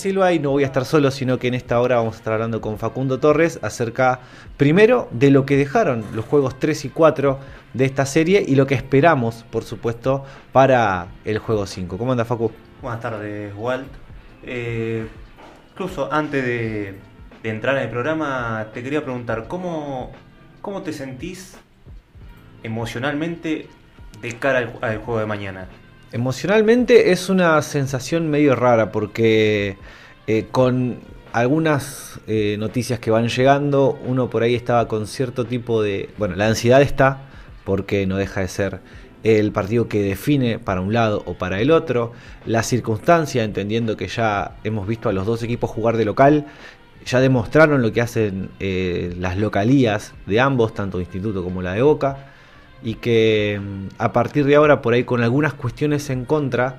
Silva y no voy a estar solo, sino que en esta hora vamos a estar hablando con Facundo Torres acerca, primero, de lo que dejaron los juegos 3 y 4 de esta serie y lo que esperamos, por supuesto, para el juego 5. ¿Cómo anda, Facu? Buenas tardes, Walt. Eh, incluso antes de, entrar en el programa, te quería preguntar, ¿cómo, cómo te sentís emocionalmente de cara al juego de mañana? Emocionalmente es una sensación medio rara porque eh, con algunas eh, noticias que van llegando, uno por ahí estaba con cierto tipo de... Bueno, la ansiedad está porque no deja de ser el partido que define para un lado o para el otro, la circunstancia, entendiendo que ya hemos visto a los dos equipos jugar de local, ya demostraron lo que hacen eh, las localías de ambos, tanto Instituto como la de Boca, y que mm, a partir de ahora, por ahí con algunas cuestiones en contra,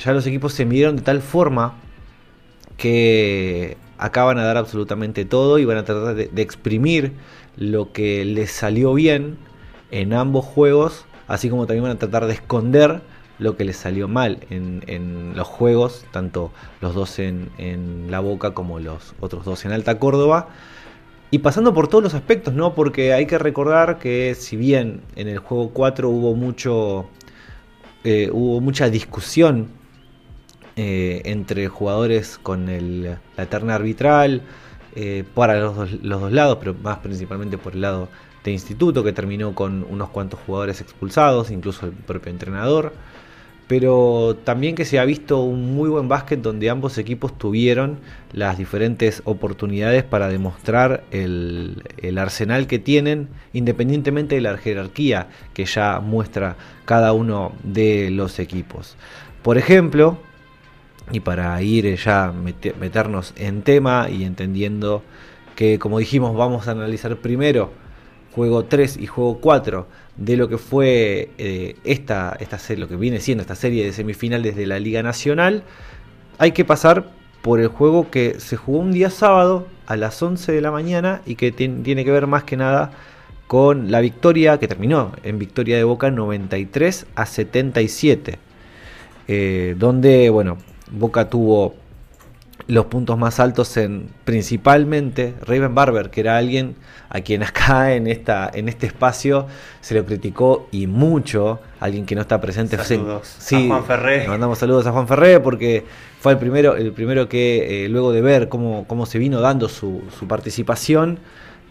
ya los equipos se midieron de tal forma que acaban a dar absolutamente todo y van a tratar de, exprimir lo que les salió bien en ambos juegos, así como también van a tratar de esconder lo que les salió mal en, en los juegos, tanto los dos en, en La Boca como los otros dos en Alta Córdoba. Y pasando por todos los aspectos, ¿no? Porque hay que recordar que si bien en el juego 4 hubo mucho. eh, hubo mucha discusión eh, entre jugadores con el, la terna arbitral eh, para los dos, los dos lados, pero más principalmente por el lado de instituto, que terminó con unos cuantos jugadores expulsados, incluso el propio entrenador. Pero también que se ha visto un muy buen básquet donde ambos equipos tuvieron las diferentes oportunidades para demostrar el, el arsenal que tienen, independientemente de la jerarquía que ya muestra cada uno de los equipos. Por ejemplo, y para ir ya mete- meternos en tema y entendiendo que como dijimos vamos a analizar primero juego 3 y juego 4 de lo que fue eh, esta, esta lo que viene siendo esta serie de semifinales de la Liga Nacional, hay que pasar por el juego que se jugó un día sábado a las 11 de la mañana y que tien- tiene que ver más que nada con la victoria que terminó en victoria de Boca 93 a 77 eh, donde bueno Boca tuvo los puntos más altos en principalmente Raven Barber, que era alguien a quien acá en esta en este espacio se lo criticó y mucho, alguien que no está presente. Saludos Sí, a Juan Ferré. le mandamos saludos a Juan Ferré porque fue el primero el primero que eh, luego de ver cómo, cómo se vino dando su, su participación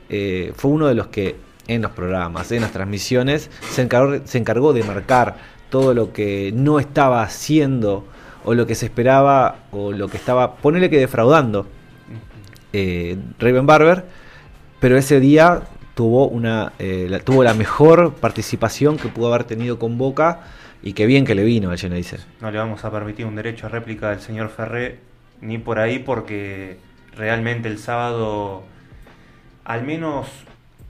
eh, fue uno de los que en los programas, en las transmisiones, se encargó, se encargó de marcar todo lo que no estaba haciendo o lo que se esperaba o lo que estaba, ponele que defraudando eh, Raven Barber, pero ese día tuvo una eh, la, tuvo la mejor participación que pudo haber tenido con Boca y qué bien que le vino al Geneise. No le vamos a permitir un derecho a réplica del señor Ferré, ni por ahí, porque realmente el sábado, al menos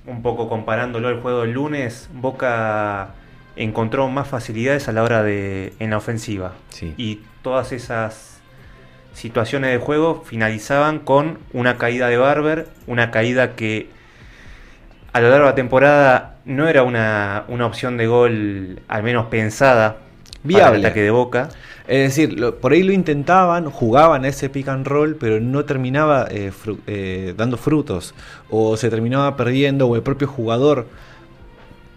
un poco comparándolo al juego del lunes, Boca encontró más facilidades a la hora de en la ofensiva. Sí. Y todas esas situaciones de juego finalizaban con una caída de Barber, una caída que a lo largo de la temporada no era una, una opción de gol al menos pensada para Viable. el ataque de Boca. Es decir, lo- por ahí lo intentaban, jugaban ese pick and roll, pero no terminaba eh, fru- eh, dando frutos. O se terminaba perdiendo, o el propio jugador,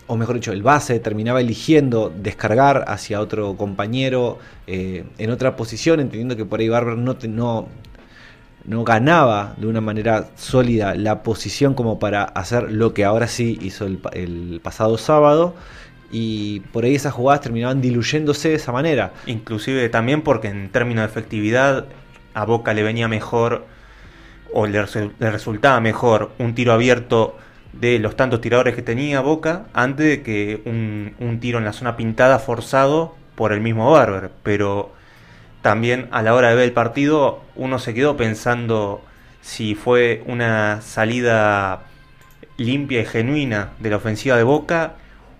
o mejor dicho, el base terminaba eligiendo descargar hacia otro compañero eh, en otra posición, entendiendo que por ahí Barber no, te- no, no ganaba de una manera sólida la posición como para hacer lo que ahora sí hizo el, pa- el pasado sábado. Y por ahí esas jugadas terminaban diluyéndose de esa manera. Inclusive también porque en términos de efectividad a Boca le venía mejor o le resultaba mejor un tiro abierto de los tantos tiradores que tenía Boca antes de que un, un tiro en la zona pintada forzado por el mismo Barber. Pero también a la hora de ver el partido uno se quedó pensando si fue una salida limpia y genuina de la ofensiva de Boca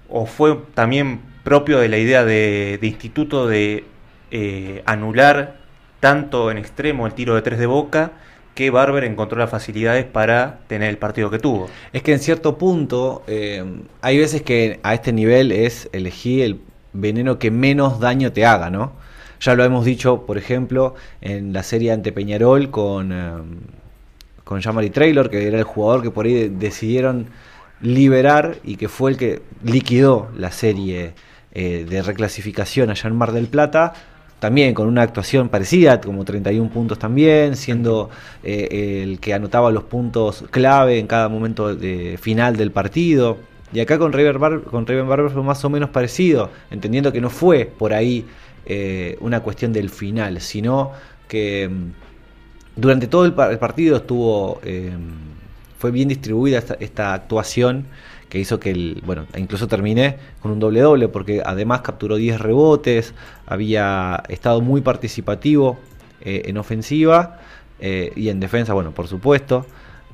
o fue también propio de la idea de, de instituto de eh, anular tanto en extremo el tiro de tres de Boca que Barber encontró las facilidades para tener el partido que tuvo. Es que en cierto punto eh, hay veces que a este nivel es elegir el veneno que menos daño te haga, ¿no? Ya lo hemos dicho, por ejemplo, en la serie ante Peñarol con, eh, con Jamari Traylor, que era el jugador que por ahí decidieron liberar y que fue el que liquidó la serie eh, de reclasificación allá en Mar del Plata también con una actuación parecida, como 31 puntos también, siendo eh, el que anotaba los puntos clave en cada momento de final del partido. Y acá con Raven con Barber fue más o menos parecido, entendiendo que no fue por ahí eh, una cuestión del final, sino que mm, durante todo el, partido estuvo eh, fue bien distribuida esta actuación que hizo que el, bueno, incluso terminé con un doble doble porque además capturó 10 rebotes, había estado muy participativo eh, en ofensiva eh, y en defensa, bueno, por supuesto,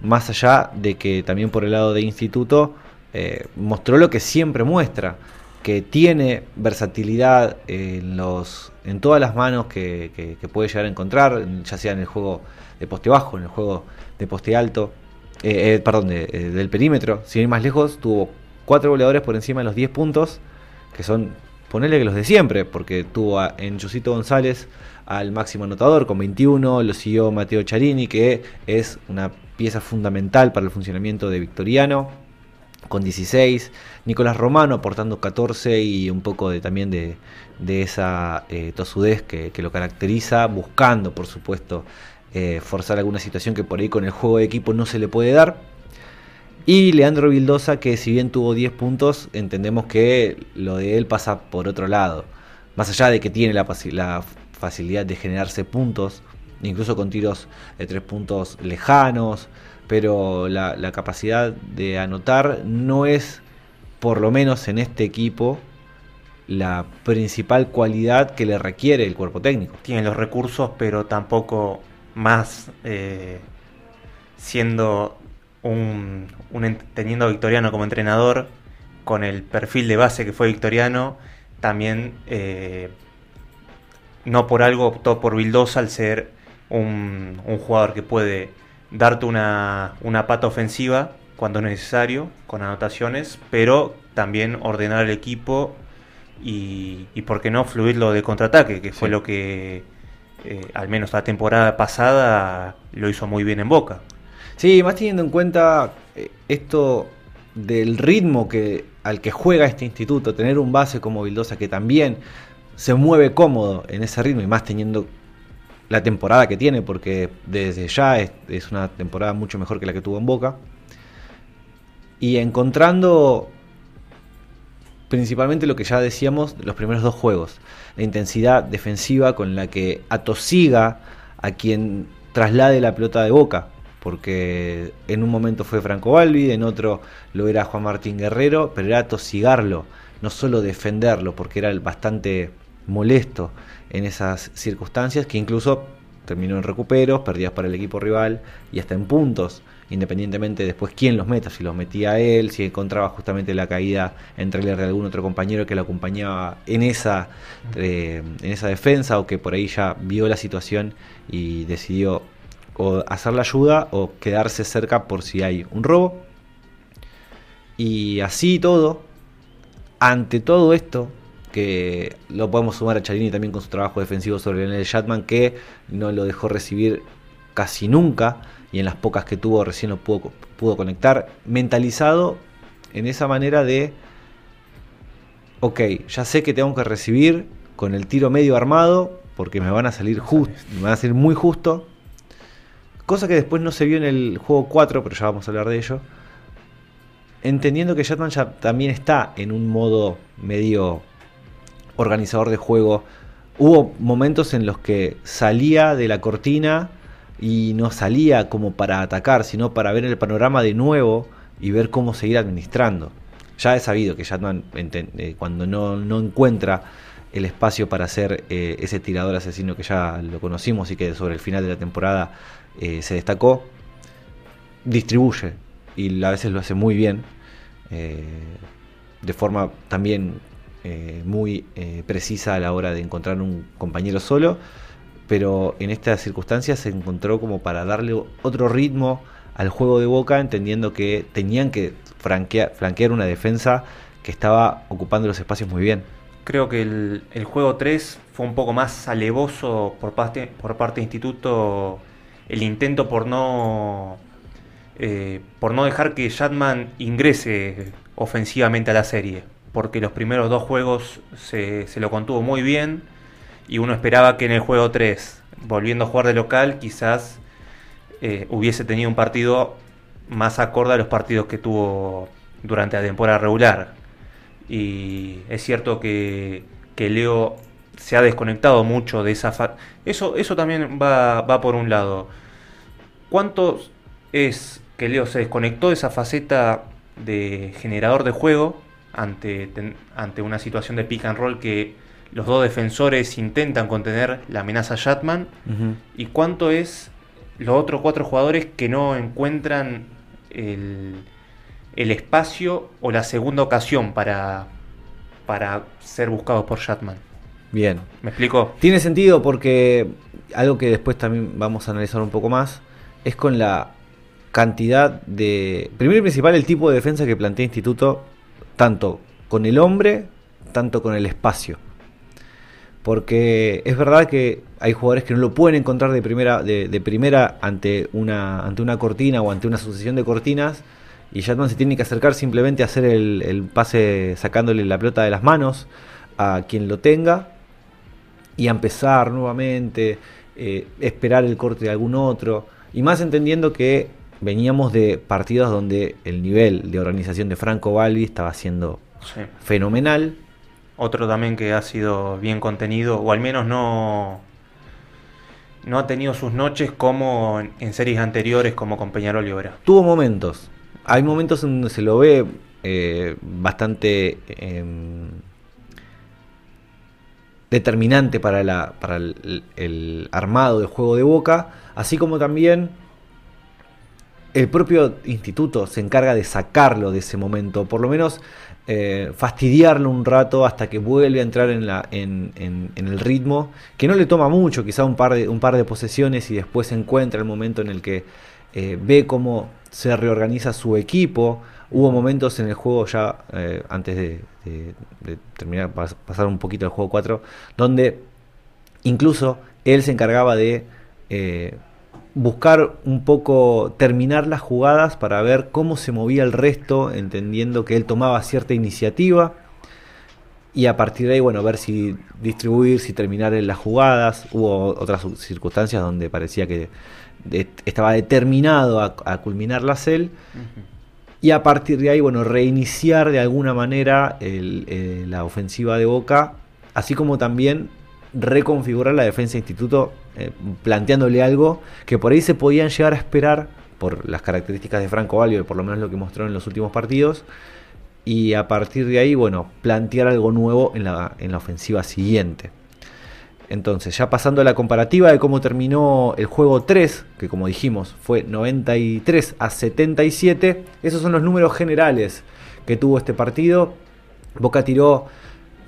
más allá de que también por el lado de instituto eh, mostró lo que siempre muestra, que tiene versatilidad en, los, en todas las manos que, que puede llegar a encontrar, ya sea en el juego de poste bajo, en el juego de poste alto, eh, eh, perdón, eh, del perímetro, sin ir más lejos, tuvo cuatro goleadores por encima de los 10 puntos, que son, ponerle que los de siempre, porque tuvo en Jusito González al máximo anotador con 21, lo siguió Mateo Charini, que es una pieza fundamental para el funcionamiento de Victoriano, con 16, Nicolás Romano aportando 14 y un poco de, también de, esa tosudez que, que, lo caracteriza, buscando por supuesto eh, forzar alguna situación que por ahí con el juego de equipo no se le puede dar. Y Leandro Vildosa, que si bien tuvo 10 puntos, entendemos que lo de él pasa por otro lado. Más allá de que tiene la, facilidad de generarse puntos, incluso con tiros de 3 puntos lejanos, pero la, la capacidad de anotar no es, por lo menos en este equipo, la principal cualidad que le requiere el cuerpo técnico. Tiene los recursos, pero tampoco más eh, siendo un, teniendo a Victoriano como entrenador, con el perfil de base que fue Victoriano, también eh, no por algo optó por Vildosa al ser un, jugador que puede darte una, una pata ofensiva cuando es necesario, con anotaciones, pero también ordenar el equipo y, y por qué no fluirlo de contraataque, que fue lo que eh, al menos la temporada pasada, lo hizo muy bien en Boca. Sí, más teniendo en cuenta eh, esto del ritmo que al que juega este instituto, tener un base como Vildosa que también se mueve cómodo en ese ritmo y más teniendo la temporada que tiene, porque desde ya es, es una temporada mucho mejor que la que tuvo en Boca. Y encontrando principalmente lo que ya decíamos, los primeros dos juegos. La intensidad defensiva con la que atosiga a quien traslade la pelota de boca. Porque en un momento fue Franco Balbi, en otro lo era Juan Martín Guerrero, pero era atosigarlo, no solo defenderlo, porque era bastante molesto en esas circunstancias, que incluso terminó en recuperos, perdidas para el equipo rival y hasta en puntos independientemente después quién los meta, si los metía él, si encontraba justamente la caída en trailer de algún otro compañero que lo acompañaba en esa, eh, en esa defensa o que por ahí ya vio la situación y decidió o hacer la ayuda o quedarse cerca por si hay un robo. Y así todo, ante todo esto, que lo podemos sumar a Charini también con su trabajo defensivo sobre Lionel Shatman, que no lo dejó recibir casi nunca y en las pocas que tuvo recién lo pudo, pudo conectar, mentalizado en esa manera de, ok, ya sé que tengo que recibir con el tiro medio armado, porque me van a salir justo, me van a salir muy justo, cosa que después no se vio en el juego 4, pero ya vamos a hablar de ello, entendiendo que Jetman ya también está en un modo medio organizador de juego, hubo momentos en los que salía de la cortina, y no salía como para atacar, sino para ver el panorama de nuevo y ver cómo seguir administrando. Ya he sabido que Shatman, eh, cuando no, encuentra el espacio para hacer eh, ese tirador asesino que ya lo conocimos y que sobre el final de la temporada eh, se destacó, distribuye. y a veces lo hace muy bien, de forma también muy precisa a la hora de encontrar un compañero solo, pero en estas circunstancias se encontró como para darle otro ritmo al juego de Boca, entendiendo que tenían que franquear, flanquear una defensa que estaba ocupando los espacios muy bien. Creo que el, juego 3 fue un poco más alevoso por parte, por parte de Instituto el intento por no eh, por no dejar que Shatman ingrese ofensivamente a la serie, porque los primeros dos juegos se, se, lo contuvo muy bien y uno esperaba que en el juego 3, volviendo a jugar de local, quizás eh, hubiese tenido un partido más acorde a los partidos que tuvo durante la temporada regular. Y es cierto que, que Leo se ha desconectado mucho de esa... Fa eso, eso también va, va por un lado. ¿Cuánto es que Leo se desconectó de esa faceta de generador de juego ante, ante una situación de pick and roll que los dos defensores intentan contener la amenaza Shatman? Uh -huh. ¿Y cuánto es los otros cuatro jugadores que no encuentran el, el espacio o la segunda ocasión para, para ser buscados por Shatman? Bien. ¿Me explico? Tiene sentido porque algo que después también vamos a analizar un poco más es con la cantidad de... Primero y principal el tipo de defensa que plantea Instituto, tanto con el hombre, tanto con el espacio. Porque es verdad que hay jugadores que no lo pueden encontrar de primera, de, de primera ante, una, ante una cortina o ante una sucesión de cortinas. Y Shatman se tiene que acercar simplemente a hacer el, el pase sacándole la pelota de las manos a quien lo tenga y a empezar nuevamente, eh, esperar el corte de algún otro. Y más entendiendo que veníamos de partidos donde el nivel de organización de Franco Balbi estaba siendo sí. fenomenal. Otro también que ha sido bien contenido, o al menos no, no ha tenido sus noches como en series anteriores, como con Peñarol y Obra. Tuvo momentos. Hay momentos en donde se lo ve eh, bastante eh, determinante para, la, para el, el, armado del juego de Boca, así como también el propio instituto se encarga de sacarlo de ese momento, por lo menos eh, fastidiarlo un rato hasta que vuelve a entrar en, el ritmo, que no le toma mucho, quizá un par de, un par de posesiones y después se encuentra el momento en el que eh, ve cómo se reorganiza su equipo. Hubo momentos en el juego ya, eh, antes de, de, terminar, pasar un poquito al juego 4, donde incluso él se encargaba de buscar un poco terminar las jugadas para ver cómo se movía el resto, entendiendo que él tomaba cierta iniciativa y a partir de ahí, bueno, ver si distribuir, si terminar en las jugadas. Hubo otras circunstancias donde parecía que estaba determinado a, a culminarlas él. Uh -huh. Y a partir de ahí, bueno, reiniciar de alguna manera el, eh, la ofensiva de Boca, así como también reconfigurar la defensa de Instituto, eh, planteándole algo que por ahí se podían llegar a esperar por las características de Franco Valio, por lo menos lo que mostró en los últimos partidos, y a partir de ahí, bueno, plantear algo nuevo en la, en la ofensiva siguiente. Entonces, ya pasando a la comparativa de cómo terminó el juego 3, que como dijimos fue 93 a 77, esos son los números generales que tuvo este partido. Boca tiró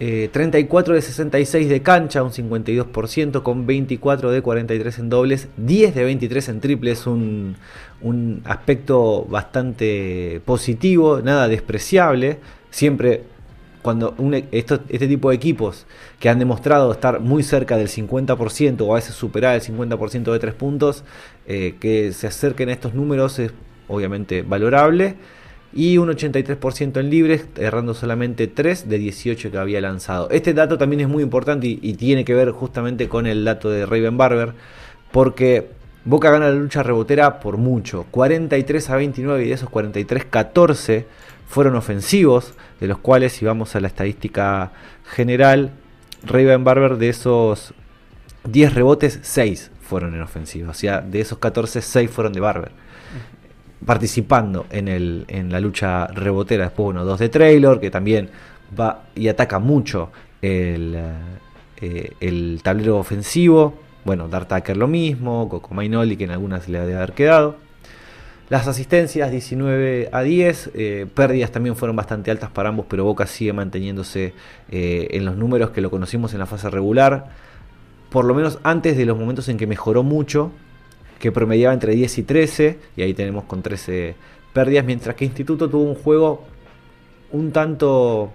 eh, 34 de 66 de cancha, un 52%, con 24 de 43 en dobles, 10 de 23 en triples, un, un aspecto bastante positivo, nada despreciable. Siempre cuando un, esto, este tipo de equipos que han demostrado estar muy cerca del 50% o a veces superar el 50% de tres puntos, eh, que se acerquen a estos números es obviamente valorable. Y un 83% en libres, errando solamente 3 de 18 que había lanzado. Este dato también es muy importante y, tiene que ver justamente con el dato de Raven Barber, porque Boca gana la lucha rebotera por mucho, 43 a 29 y de esos 43, 14 fueron ofensivos, de los cuales si vamos a la estadística general, Raven Barber de esos 10 rebotes, 6 fueron en ofensiva, o sea, de esos 14, 6 fueron de Barber. Participando en, el, en la lucha rebotera, después bueno, 2 de Traylor, que también va y ataca mucho el, eh, el tablero ofensivo. Bueno, Dart Tucker lo mismo, Coco Mainoli, que en algunas le ha de haber quedado. Las asistencias 19 a 10, eh, pérdidas también fueron bastante altas para ambos, pero Boca sigue manteniéndose eh, en los números que lo conocimos en la fase regular, por lo menos antes de los momentos en que mejoró mucho, que promediaba entre 10 y 13, y ahí tenemos con 13 pérdidas, mientras que Instituto tuvo un juego un tanto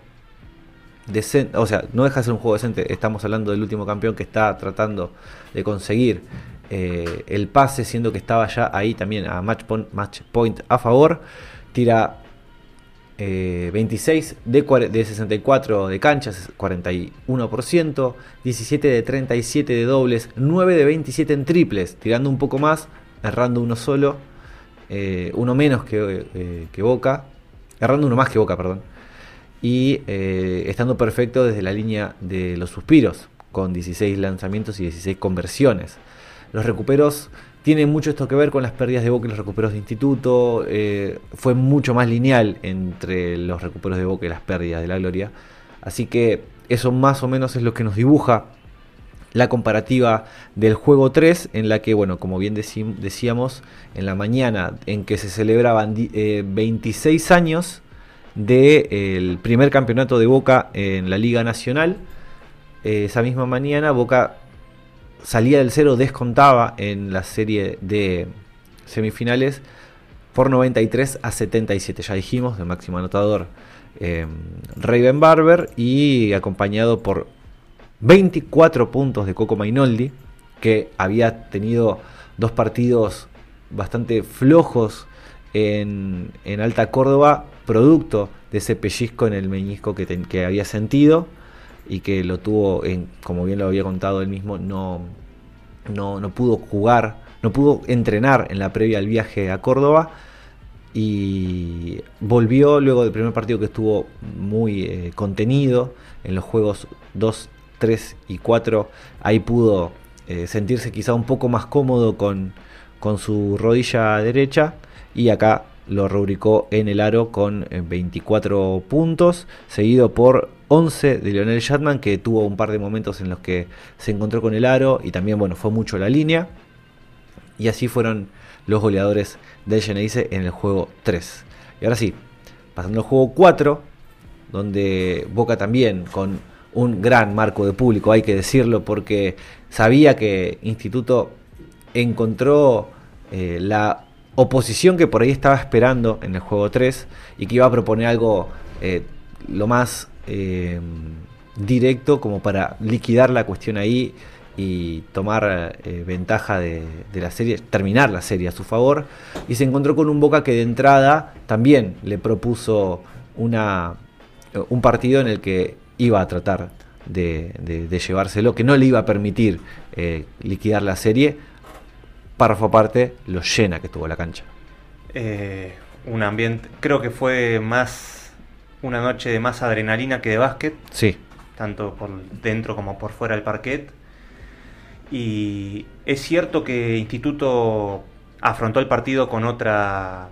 decente, o sea, no deja de ser un juego decente, estamos hablando del último campeón que está tratando de conseguir eh, el pase, siendo que estaba ya ahí también a match point, match point a favor, tira eh, 26 de, de 64 de canchas, 41%, 17 de 37 de dobles, 9 de 27 en triples, tirando un poco más, errando uno solo, eh, uno menos que, eh, que Boca, errando uno más que Boca, perdón. Y eh, estando perfecto desde la línea de los suspiros, con 16 lanzamientos y 16 conversiones. Los recuperos tienen mucho esto que ver con las pérdidas de Boca y los recuperos de Instituto. Eh, fue mucho más lineal entre los recuperos de Boca y las pérdidas de la Gloria. Así que eso más o menos es lo que nos dibuja la comparativa del juego 3, en la que, bueno, como bien decíamos, en la mañana en que se celebraban 26 eh, años del primer campeonato de Boca en la Liga Nacional. Eh, esa misma mañana Boca salía del cero, descontaba en la serie de semifinales por 93 a 77. Ya dijimos, el máximo anotador eh, Raven Barber y acompañado por 24 puntos de Coco Mainoldi, que había tenido dos partidos bastante flojos en, en Alta Córdoba producto de ese pellizco en el meñisco que, que había sentido y que lo tuvo, en, como bien lo había contado él mismo, no, no, no pudo jugar, no pudo entrenar en la previa al viaje a Córdoba y volvió luego del primer partido que estuvo muy eh, contenido en los juegos 2, 3 y 4. Ahí pudo eh, sentirse quizá un poco más cómodo con, con su rodilla derecha y acá lo rubricó en el aro con 24 eh, puntos, seguido por 11 de Lionel Shatman, que tuvo un par de momentos en los que se encontró con el aro y también, bueno, fue mucho la línea. Y así fueron los goleadores del Geneise en el juego 3. Y ahora sí, pasando al juego 4, donde Boca también con un gran marco de público, hay que decirlo, porque sabía que Instituto encontró eh, la oposición que por ahí estaba esperando en el juego 3 y que iba a proponer algo eh, lo más eh, directo como para liquidar la cuestión ahí y tomar eh, ventaja de, la serie, terminar la serie a su favor. Y se encontró con un Boca que de entrada también le propuso una, un partido en el que iba a tratar de, de llevárselo, que no le iba a permitir liquidar la serie, párrafo aparte, lo llena que estuvo la cancha. Eh, un ambiente, creo que fue más una noche de más adrenalina que de básquet. Sí. Tanto por dentro como por fuera del parquet. Y es cierto que Instituto afrontó el partido con otra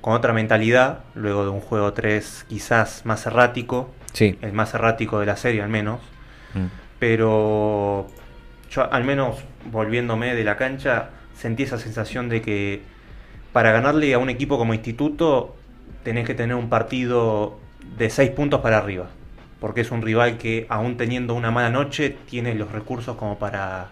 con otra mentalidad, luego de un juego 3 quizás más errático, sí. el más errático de la serie al menos, mm. pero yo al menos volviéndome de la cancha, sentí esa sensación de que para ganarle a un equipo como instituto tenés que tener un partido de 6 puntos para arriba. Porque es un rival que, aún teniendo una mala noche, tiene los recursos como para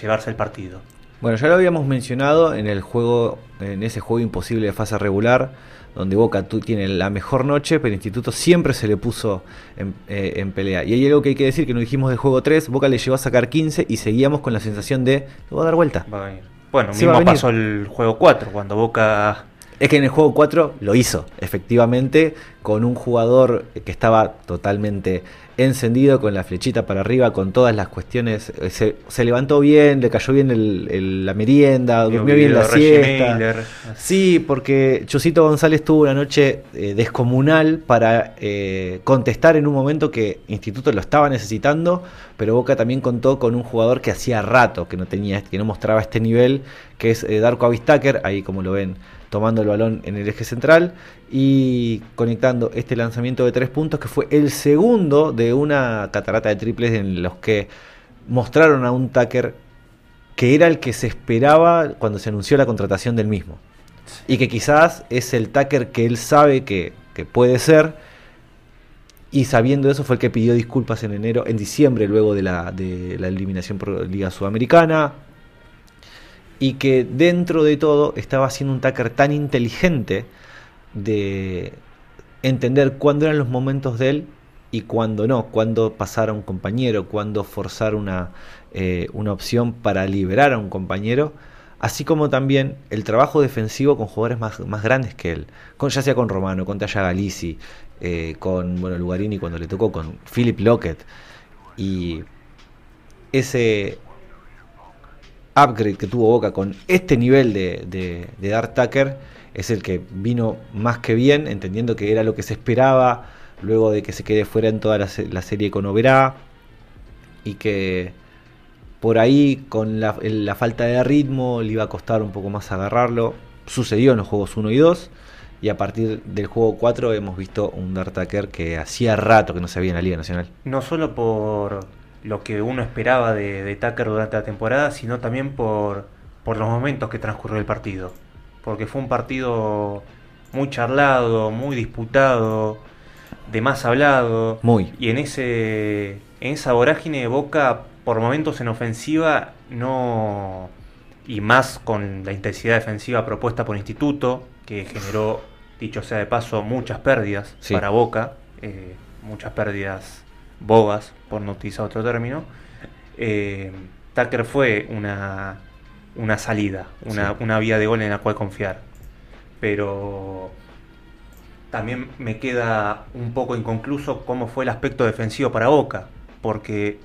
llevarse el partido. Bueno, ya lo habíamos mencionado en el juego, en ese juego imposible de fase regular, donde Boca tiene la mejor noche, pero Instituto siempre se le puso en, eh, en, pelea. Y hay algo que hay que decir que no dijimos del juego 3, Boca le llevó a sacar 15 y seguíamos con la sensación de, lo va a dar vuelta. Va a venir. Bueno, mismo pasó el juego 4, cuando Boca... Es que en el juego 4 lo hizo, efectivamente, con un jugador que estaba totalmente encendido, con la flechita para arriba, con todas las cuestiones. Eh, se, levantó bien, le cayó bien la merienda, durmió bien la siesta. Sí, porque Chusito González tuvo una noche eh, descomunal para eh, contestar en un momento que Instituto lo estaba necesitando, pero Boca también contó con un jugador que hacía rato que no tenía, que no mostraba este nivel, que es Darko Avistaker, ahí como lo ven tomando el balón en el eje central y conectando este lanzamiento de tres puntos que fue el segundo de una catarata de triples en los que mostraron a un Tucker que era el que se esperaba cuando se anunció la contratación del mismo. y que quizás es el Tucker que él sabe que, que puede ser. Y sabiendo eso fue el que pidió disculpas en enero, en diciembre, luego de la, de la eliminación por Liga Sudamericana. Y que dentro de todo estaba haciendo un Tucker tan inteligente de entender cuándo eran los momentos de él y cuándo no, cuándo pasar a un compañero, cuándo forzar una, eh, una opción para liberar a un compañero, así como también el trabajo defensivo con jugadores más, más grandes que él, con, ya sea con Romano, con Taya Galici, eh, con bueno, Lugarini cuando le tocó, con Philip Lockett, y ese upgrade que tuvo Boca con este nivel de, de, de Dart Tucker es el que vino más que bien, entendiendo que era lo que se esperaba luego de que se quede fuera en toda la, serie con Oberá y que por ahí con la, falta de ritmo le iba a costar un poco más agarrarlo. Sucedió en los juegos 1 y 2 y a partir del juego 4 hemos visto un Dartaker que hacía rato que no se veía en la Liga Nacional. No solo por lo que uno esperaba de, de Tucker durante la temporada, sino también por, por los momentos que transcurrió el partido porque fue un partido muy charlado, muy disputado, de más hablado. Muy. Y en ese en esa vorágine de Boca por momentos en ofensiva no y más con la intensidad defensiva propuesta por Instituto, que generó, dicho sea de paso, muchas pérdidas sí. para Boca, eh, muchas pérdidas bogas, por no utilizar otro término. Eh, Tucker fue una una salida, una, sí. una vía de gol en la cual confiar. Pero también me queda un poco inconcluso cómo fue el aspecto defensivo para Boca, porque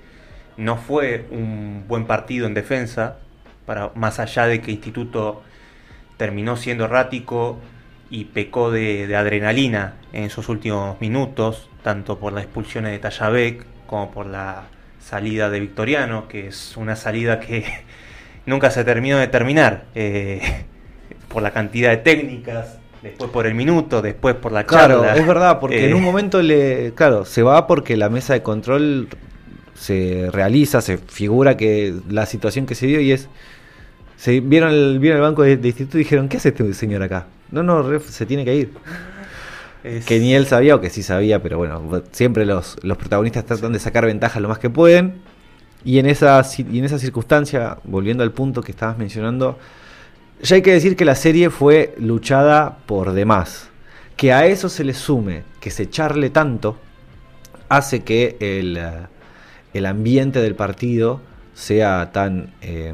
no fue un buen partido en defensa, para, más allá de que Instituto terminó siendo errático y pecó de, de adrenalina en sus últimos minutos, tanto por las expulsiones de Tallabek como por la salida de Victoriano, que es una salida que nunca se terminó de terminar. Eh, por la cantidad de técnicas, después por el minuto, después por la charla. Claro, es verdad, porque eh, en un momento le. Claro, se va porque la mesa de control se realiza, se figura que la situación que se dio y es. Se vieron el, vieron el banco de, de, instituto y dijeron: ¿Qué hace este señor acá? No, no, ref, se tiene que ir. Es... Que ni él sabía o que sí sabía, pero bueno, siempre los, los protagonistas tratan de sacar ventaja lo más que pueden. Y en, esa, y en esa circunstancia, volviendo al punto que estabas mencionando, ya hay que decir que la serie fue luchada por demás. Que a eso se le sume que se charle tanto, hace que el, el ambiente del partido sea tan eh,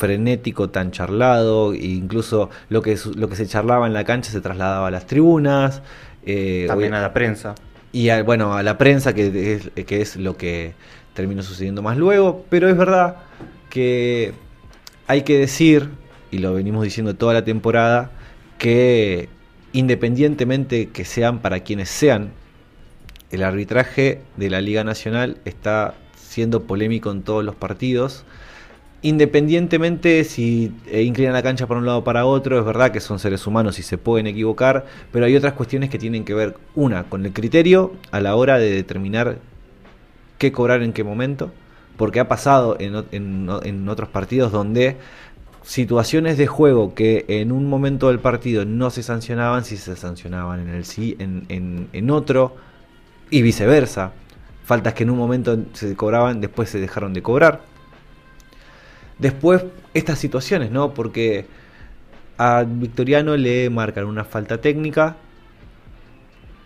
frenético, tan charlado, e incluso lo que, lo que se charlaba en la cancha se trasladaba a las tribunas. Eh, También a la prensa. Y a, bueno, a la prensa, que es, que es lo que terminó sucediendo más luego, pero es verdad que hay que decir, y lo venimos diciendo toda la temporada, que independientemente que sean para quienes sean, el arbitraje de la Liga Nacional está siendo polémico en todos los partidos. Independientemente si inclinan la cancha para un lado o para otro, es verdad que son seres humanos y se pueden equivocar, pero hay otras cuestiones que tienen que ver, una, con el criterio a la hora de determinar qué cobrar en qué momento, porque ha pasado en, otros partidos donde situaciones de juego que en un momento del partido no se sancionaban, si se sancionaban en el sí, en, en otro, y viceversa. Faltas que en un momento se cobraban, después se dejaron de cobrar. Después, estas situaciones, ¿no? Porque a Victoriano le marcan una falta técnica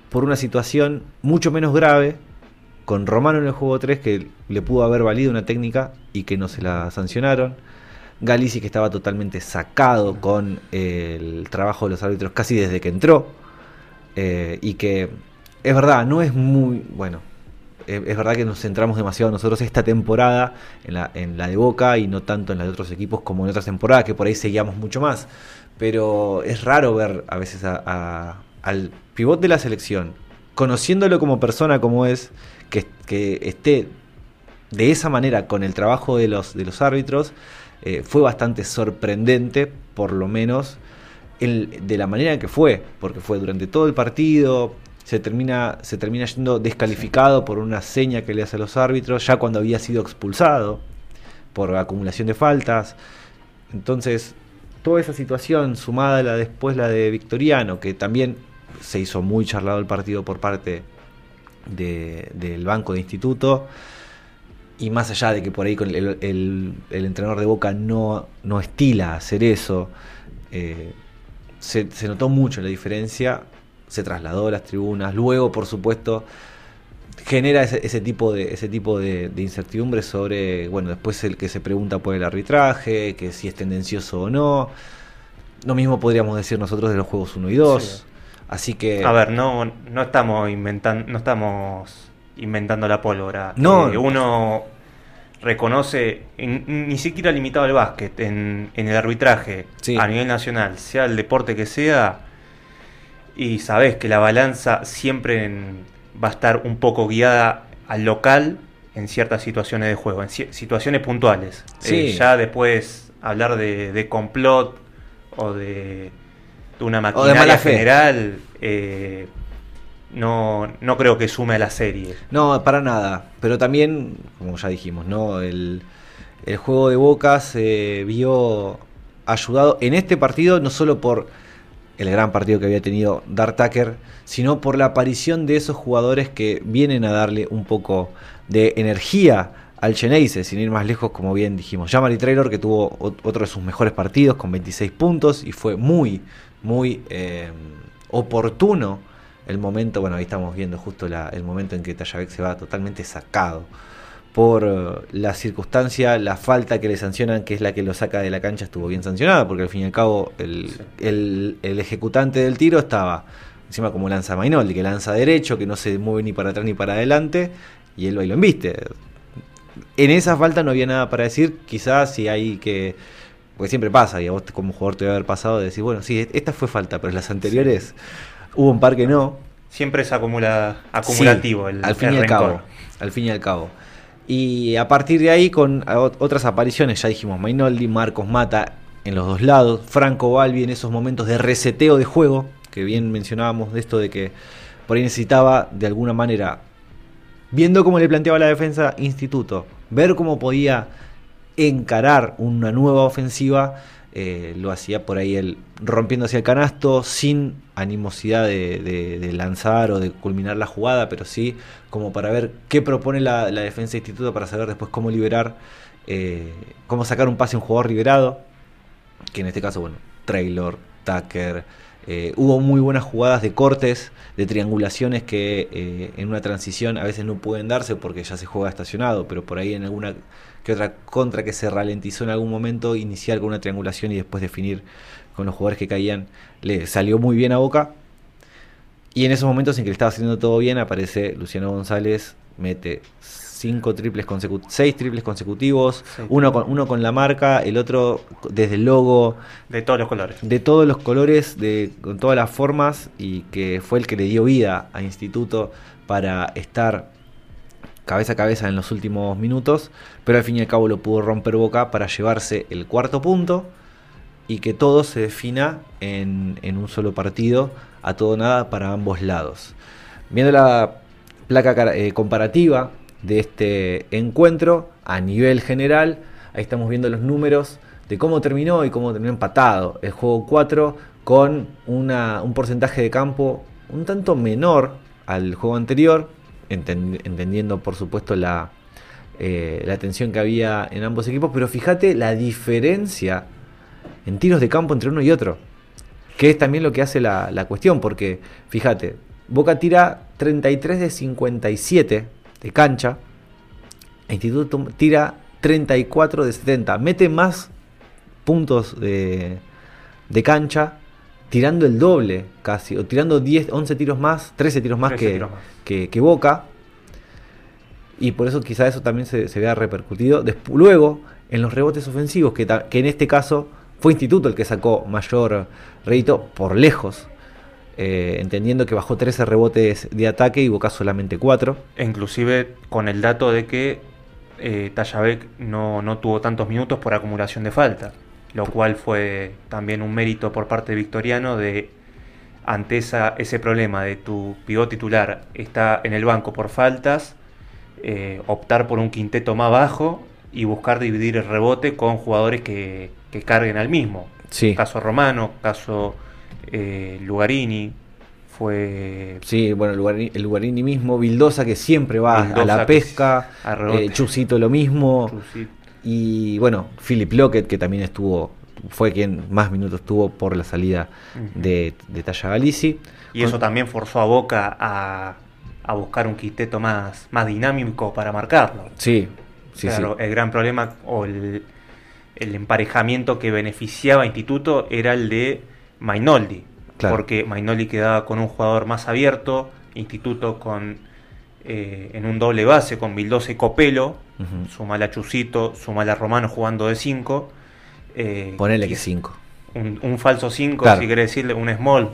por una situación mucho menos grave con Romano en el juego 3 que le pudo haber valido una técnica y que no se la sancionaron. Galici que estaba totalmente sacado con el trabajo de los árbitros casi desde que entró. Eh, y que es verdad, no es muy bueno. Es, es verdad que nos centramos demasiado nosotros esta temporada en la, de Boca y no tanto en la de otros equipos como en otras temporadas, que por ahí seguíamos mucho más. Pero es raro ver a veces a, a, al pivot de la selección, conociéndolo como persona como es, que, esté de esa manera con el trabajo de los, árbitros eh, fue bastante sorprendente, por lo menos de la manera en que fue, porque fue durante todo el partido, se termina, se termina yendo descalificado por una seña que le hace a los árbitros, ya cuando había sido expulsado por acumulación de faltas. Entonces, toda esa situación, sumada a la después la de Victoriano, que también se hizo muy charlado el partido por parte de- del banco de instituto, y más allá de que por ahí el- el entrenador de Boca no, no estila hacer eso, eh, se, se notó mucho la diferencia, se trasladó a las tribunas, luego por supuesto genera ese, ese tipo de ese tipo de, de incertidumbre sobre bueno después el que se pregunta por el arbitraje que si es tendencioso o no lo mismo podríamos decir nosotros de los juegos 1 y 2 Sí. así que A ver, no, no estamos inventando, no estamos inventando la pólvora. No. Eh, uno reconoce, en- ni siquiera limitado al básquet, en, en el arbitraje Sí. a nivel nacional, sea el deporte que sea, y sabes que la balanza siempre en- va a estar un poco guiada al local en ciertas situaciones de juego, en ci- situaciones puntuales. Sí. Eh, ya después hablar de, de complot o de, de una O de mala maquinaria general, eh, no, no creo que sume a la serie. No, para nada. Pero también, como ya dijimos, ¿no? El, el juego de Boca se vio ayudado en este partido, no solo por el gran partido que había tenido Dart Tucker, sino por la aparición de esos jugadores que vienen a darle un poco de energía al Geneise, sin ir más lejos, como bien dijimos. Jamari Traylor, que tuvo ot- otro de sus mejores partidos con 26 puntos y fue muy, muy eh, oportuno el momento. Bueno, ahí estamos viendo justo el momento en que Tayabek se va totalmente sacado por eh, la circunstancia, la falta que le sancionan, que es la que lo saca de la cancha, estuvo bien sancionada, porque al fin y al cabo el, Sí. el- el ejecutante del tiro estaba encima como lanza Mainoldi, que lanza derecho, que no se mueve ni para atrás ni para adelante, y él va lo embiste. En esa falta no había nada para decir, quizás si hay que... Porque siempre pasa, y a vos como jugador te debe haber pasado de decir, bueno, sí, esta fue falta, pero las anteriores hubo un par que no. Siempre es acumula, acumulativo Sí, el, al fin el y al rencor. cabo. Al fin y al cabo. Y a partir de ahí, con otras apariciones, ya dijimos Mainoldi, Marcos Mata en los dos lados, Franco Balbi en esos momentos de reseteo de juego, que bien mencionábamos de esto de que por ahí necesitaba de alguna manera, viendo cómo le planteaba la defensa Instituto, ver cómo podía encarar una nueva ofensiva, eh, lo hacía por ahí él rompiendo hacia el canasto, sin animosidad de, lanzar o de culminar la jugada, pero sí como para ver qué propone la, defensa de instituto para saber después cómo liberar, eh, cómo sacar un pase a un jugador liberado, que en este caso, bueno, Traylor, Tucker, eh, hubo muy buenas jugadas de cortes, de triangulaciones que en una transición a veces no pueden darse porque ya se juega estacionado, pero por ahí en alguna que otra contra que se ralentizó en algún momento, iniciar con una triangulación y después definir con los jugadores que caían, le salió muy bien a Boca. Y en esos momentos en que le estaba haciendo todo bien, aparece Luciano González, mete cinco triples consecutivos, seis triples consecutivos, Sí. uno con, uno con la marca, el otro desde el logo, De todos los colores. de todos los colores, de, con todas las formas, y que fue el que le dio vida a Instituto para estar cabeza a cabeza en los últimos minutos, pero al fin y al cabo lo pudo romper Boca para llevarse el cuarto punto y que todo se defina en, en un solo partido, a todo nada para ambos lados. Viendo la placa eh, comparativa de este encuentro a nivel general, ahí estamos viendo los números de cómo terminó y cómo terminó empatado el juego 4 con una- un porcentaje de campo un tanto menor al juego anterior, entendiendo por supuesto la, eh, la tensión que había en ambos equipos, pero fíjate la diferencia en tiros de campo entre uno y otro, que es también lo que hace la, la cuestión, porque fíjate, Boca tira 33 de 57 de cancha, e Instituto tira 34 de 70, mete más puntos de, de cancha tirando el doble casi, o tirando 10, 11 tiros más, 13 tiros más, 13 que, tiros más. que- que Boca. Y por eso quizá eso también se, se vea repercutido. Despu- luego, en los rebotes ofensivos, que, que en este caso fue Instituto el que sacó mayor rédito por lejos, eh, entendiendo que bajó 13 rebotes de ataque y Boca solamente 4. E inclusive con el dato de que eh, no, no tuvo tantos minutos por acumulación de falta, lo cual fue también un mérito por parte de Victoriano de ante esa, ese problema de tu pivot titular está en el banco por faltas, eh, optar por un quinteto más bajo y buscar dividir el rebote con jugadores que, que carguen al mismo. Sí. Caso Romano, caso eh, Lugarini, fue... Sí, bueno, el Lugarini, el Lugarini mismo, Vildosa que siempre va a la pesca, a eh, Chusito lo mismo, y bueno, Philip Lockett que también estuvo, fue quien más minutos tuvo por la salida de, de Talla Galici. Y eso también forzó a Boca a, a buscar un quinteto más, más dinámico para marcarlo. Sí, sí, claro, sí. el gran problema o el, el emparejamiento que beneficiaba a Instituto era el de Mainoldi. Claro. Porque Mainoldi quedaba con un jugador más abierto, Instituto con eh, en un doble base con Vildosa y Copelo, Ujú. sumala a Chusito, sumala a Romano jugando de 5. Eh, Ponele que 5. un, un falso 5, Claro. si quiere decirle, un small.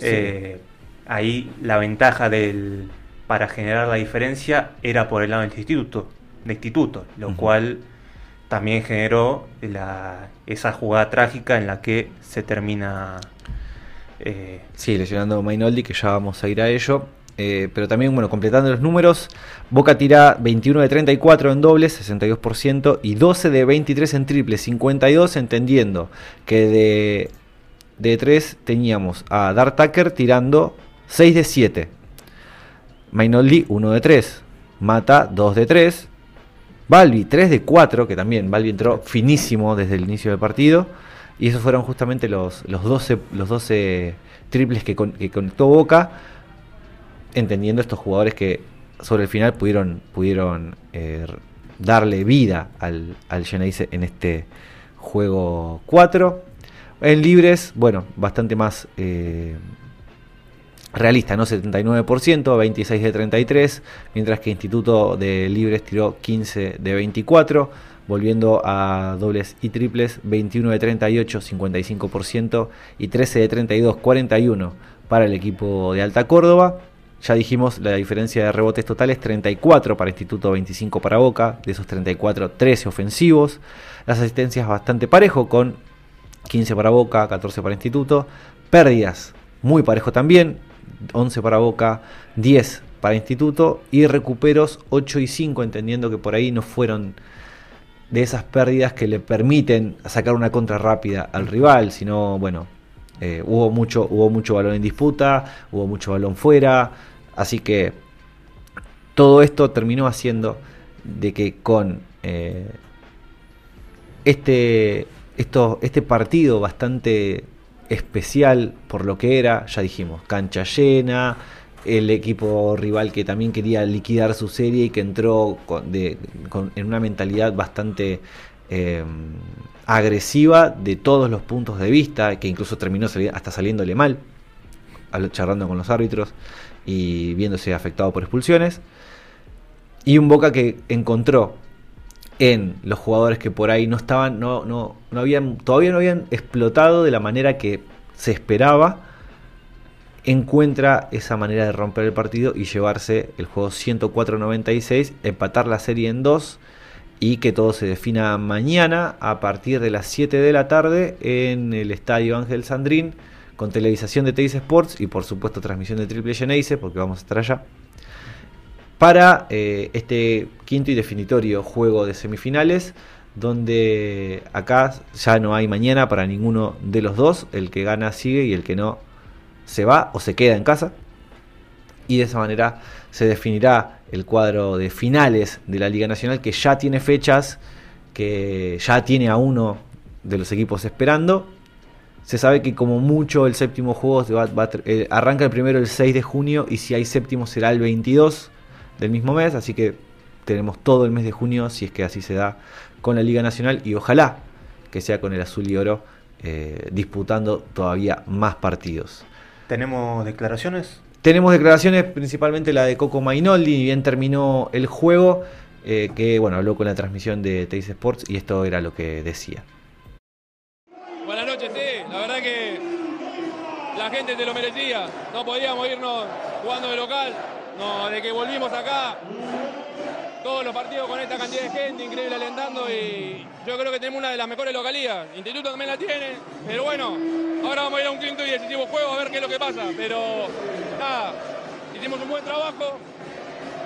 Eh, ahí la ventaja del para generar la diferencia era por el lado del instituto, de instituto, lo cual también generó la, esa jugada trágica en la que se termina eh, Sí, lesionando a Mainoldi, que ya vamos a ir a ello. Eh, pero también, bueno, completando los números, Boca tira 21 de 34 en dobles, 62%, y 12 de 23 en triples, 52, entendiendo que de, de 3 teníamos a Dart Tucker tirando 6 de 7. Mainoldi 1 de 3. Mata 2 de 3. Balbi 3 de 4, que también Balbi entró finísimo desde el inicio del partido. Y esos fueron justamente los, los, 12, los 12 triples que, con- que conectó Boca, entendiendo estos jugadores que sobre el final pudieron, pudieron eh, darle vida al, al en este juego 4. En libres, bueno, bastante más eh, realista, ¿no? 79%, 26 de 33, mientras que Instituto de Libres tiró 15 de 24, volviendo a dobles y triples, 21 de 38, 55% y 13 de 32, 41 para el equipo de Alta Córdoba. Ya dijimos la diferencia de rebotes totales, 34 para Instituto, 25 para Boca, de esos 34, 13 ofensivos. Las asistencias bastante parejo con 15 para Boca, 14 para Instituto. Pérdidas, muy parejo también. 11 para Boca, 10 para Instituto. Y recuperos 8 y 5, entendiendo que por ahí no fueron de esas pérdidas que le permiten sacar una contra rápida al rival, sino, bueno, eh, hubo, mucho, hubo mucho balón en disputa, hubo mucho balón fuera. Así que todo esto terminó haciendo de que con eh, este, este partido bastante especial por lo que era, ya dijimos, cancha llena, el equipo rival que también quería liquidar su serie y que entró con- de- con- en una mentalidad bastante eh, agresiva de todos los puntos de vista, que incluso terminó hasta saliéndole mal, al- charlando con los árbitros y viéndose afectado por expulsiones. Y un Boca que encontró en los jugadores que por ahí no estaban, no, no, no habían, todavía no habían explotado de la manera que se esperaba, encuentra esa manera de romper el partido y llevarse el juego 104-96, empatar la serie en 2 y que todo se defina mañana a partir de las 7 de la tarde en el Estadio Ángel Sandrín con televisación de Teis Sports y por supuesto transmisión de Triple Geneise porque vamos a estar allá para eh, este quinto y definitorio juego de semifinales, donde acá ya no hay mañana para ninguno de los dos, el que gana sigue y el que no se va o se queda en casa. Y de esa manera se definirá el cuadro de finales de la Liga Nacional, que ya tiene fechas, que ya tiene a uno de los equipos esperando. Se sabe que como mucho el séptimo juego va- va eh, arranca el primero el 6 de junio y si hay séptimo será el 22 del mismo mes, así que tenemos todo el mes de junio si es que así se da con la Liga Nacional y ojalá que sea con el azul y oro eh, disputando todavía más partidos. ¿Tenemos declaraciones? Tenemos declaraciones, principalmente la de Coco Mainoldi, y bien terminó el juego, eh, que bueno, habló con la transmisión de Teis Sports y esto era lo que decía. Buenas noches, sí. La verdad que la gente te lo merecía. No podíamos irnos jugando de local. No, de que volvimos acá, todos los partidos con esta cantidad de gente, increíble alentando y yo creo que tenemos una de las mejores localías. Instituto también la tiene, pero bueno, ahora vamos a ir a un quinto y decisivo juego a ver qué es lo que pasa. Pero nada, hicimos un buen trabajo.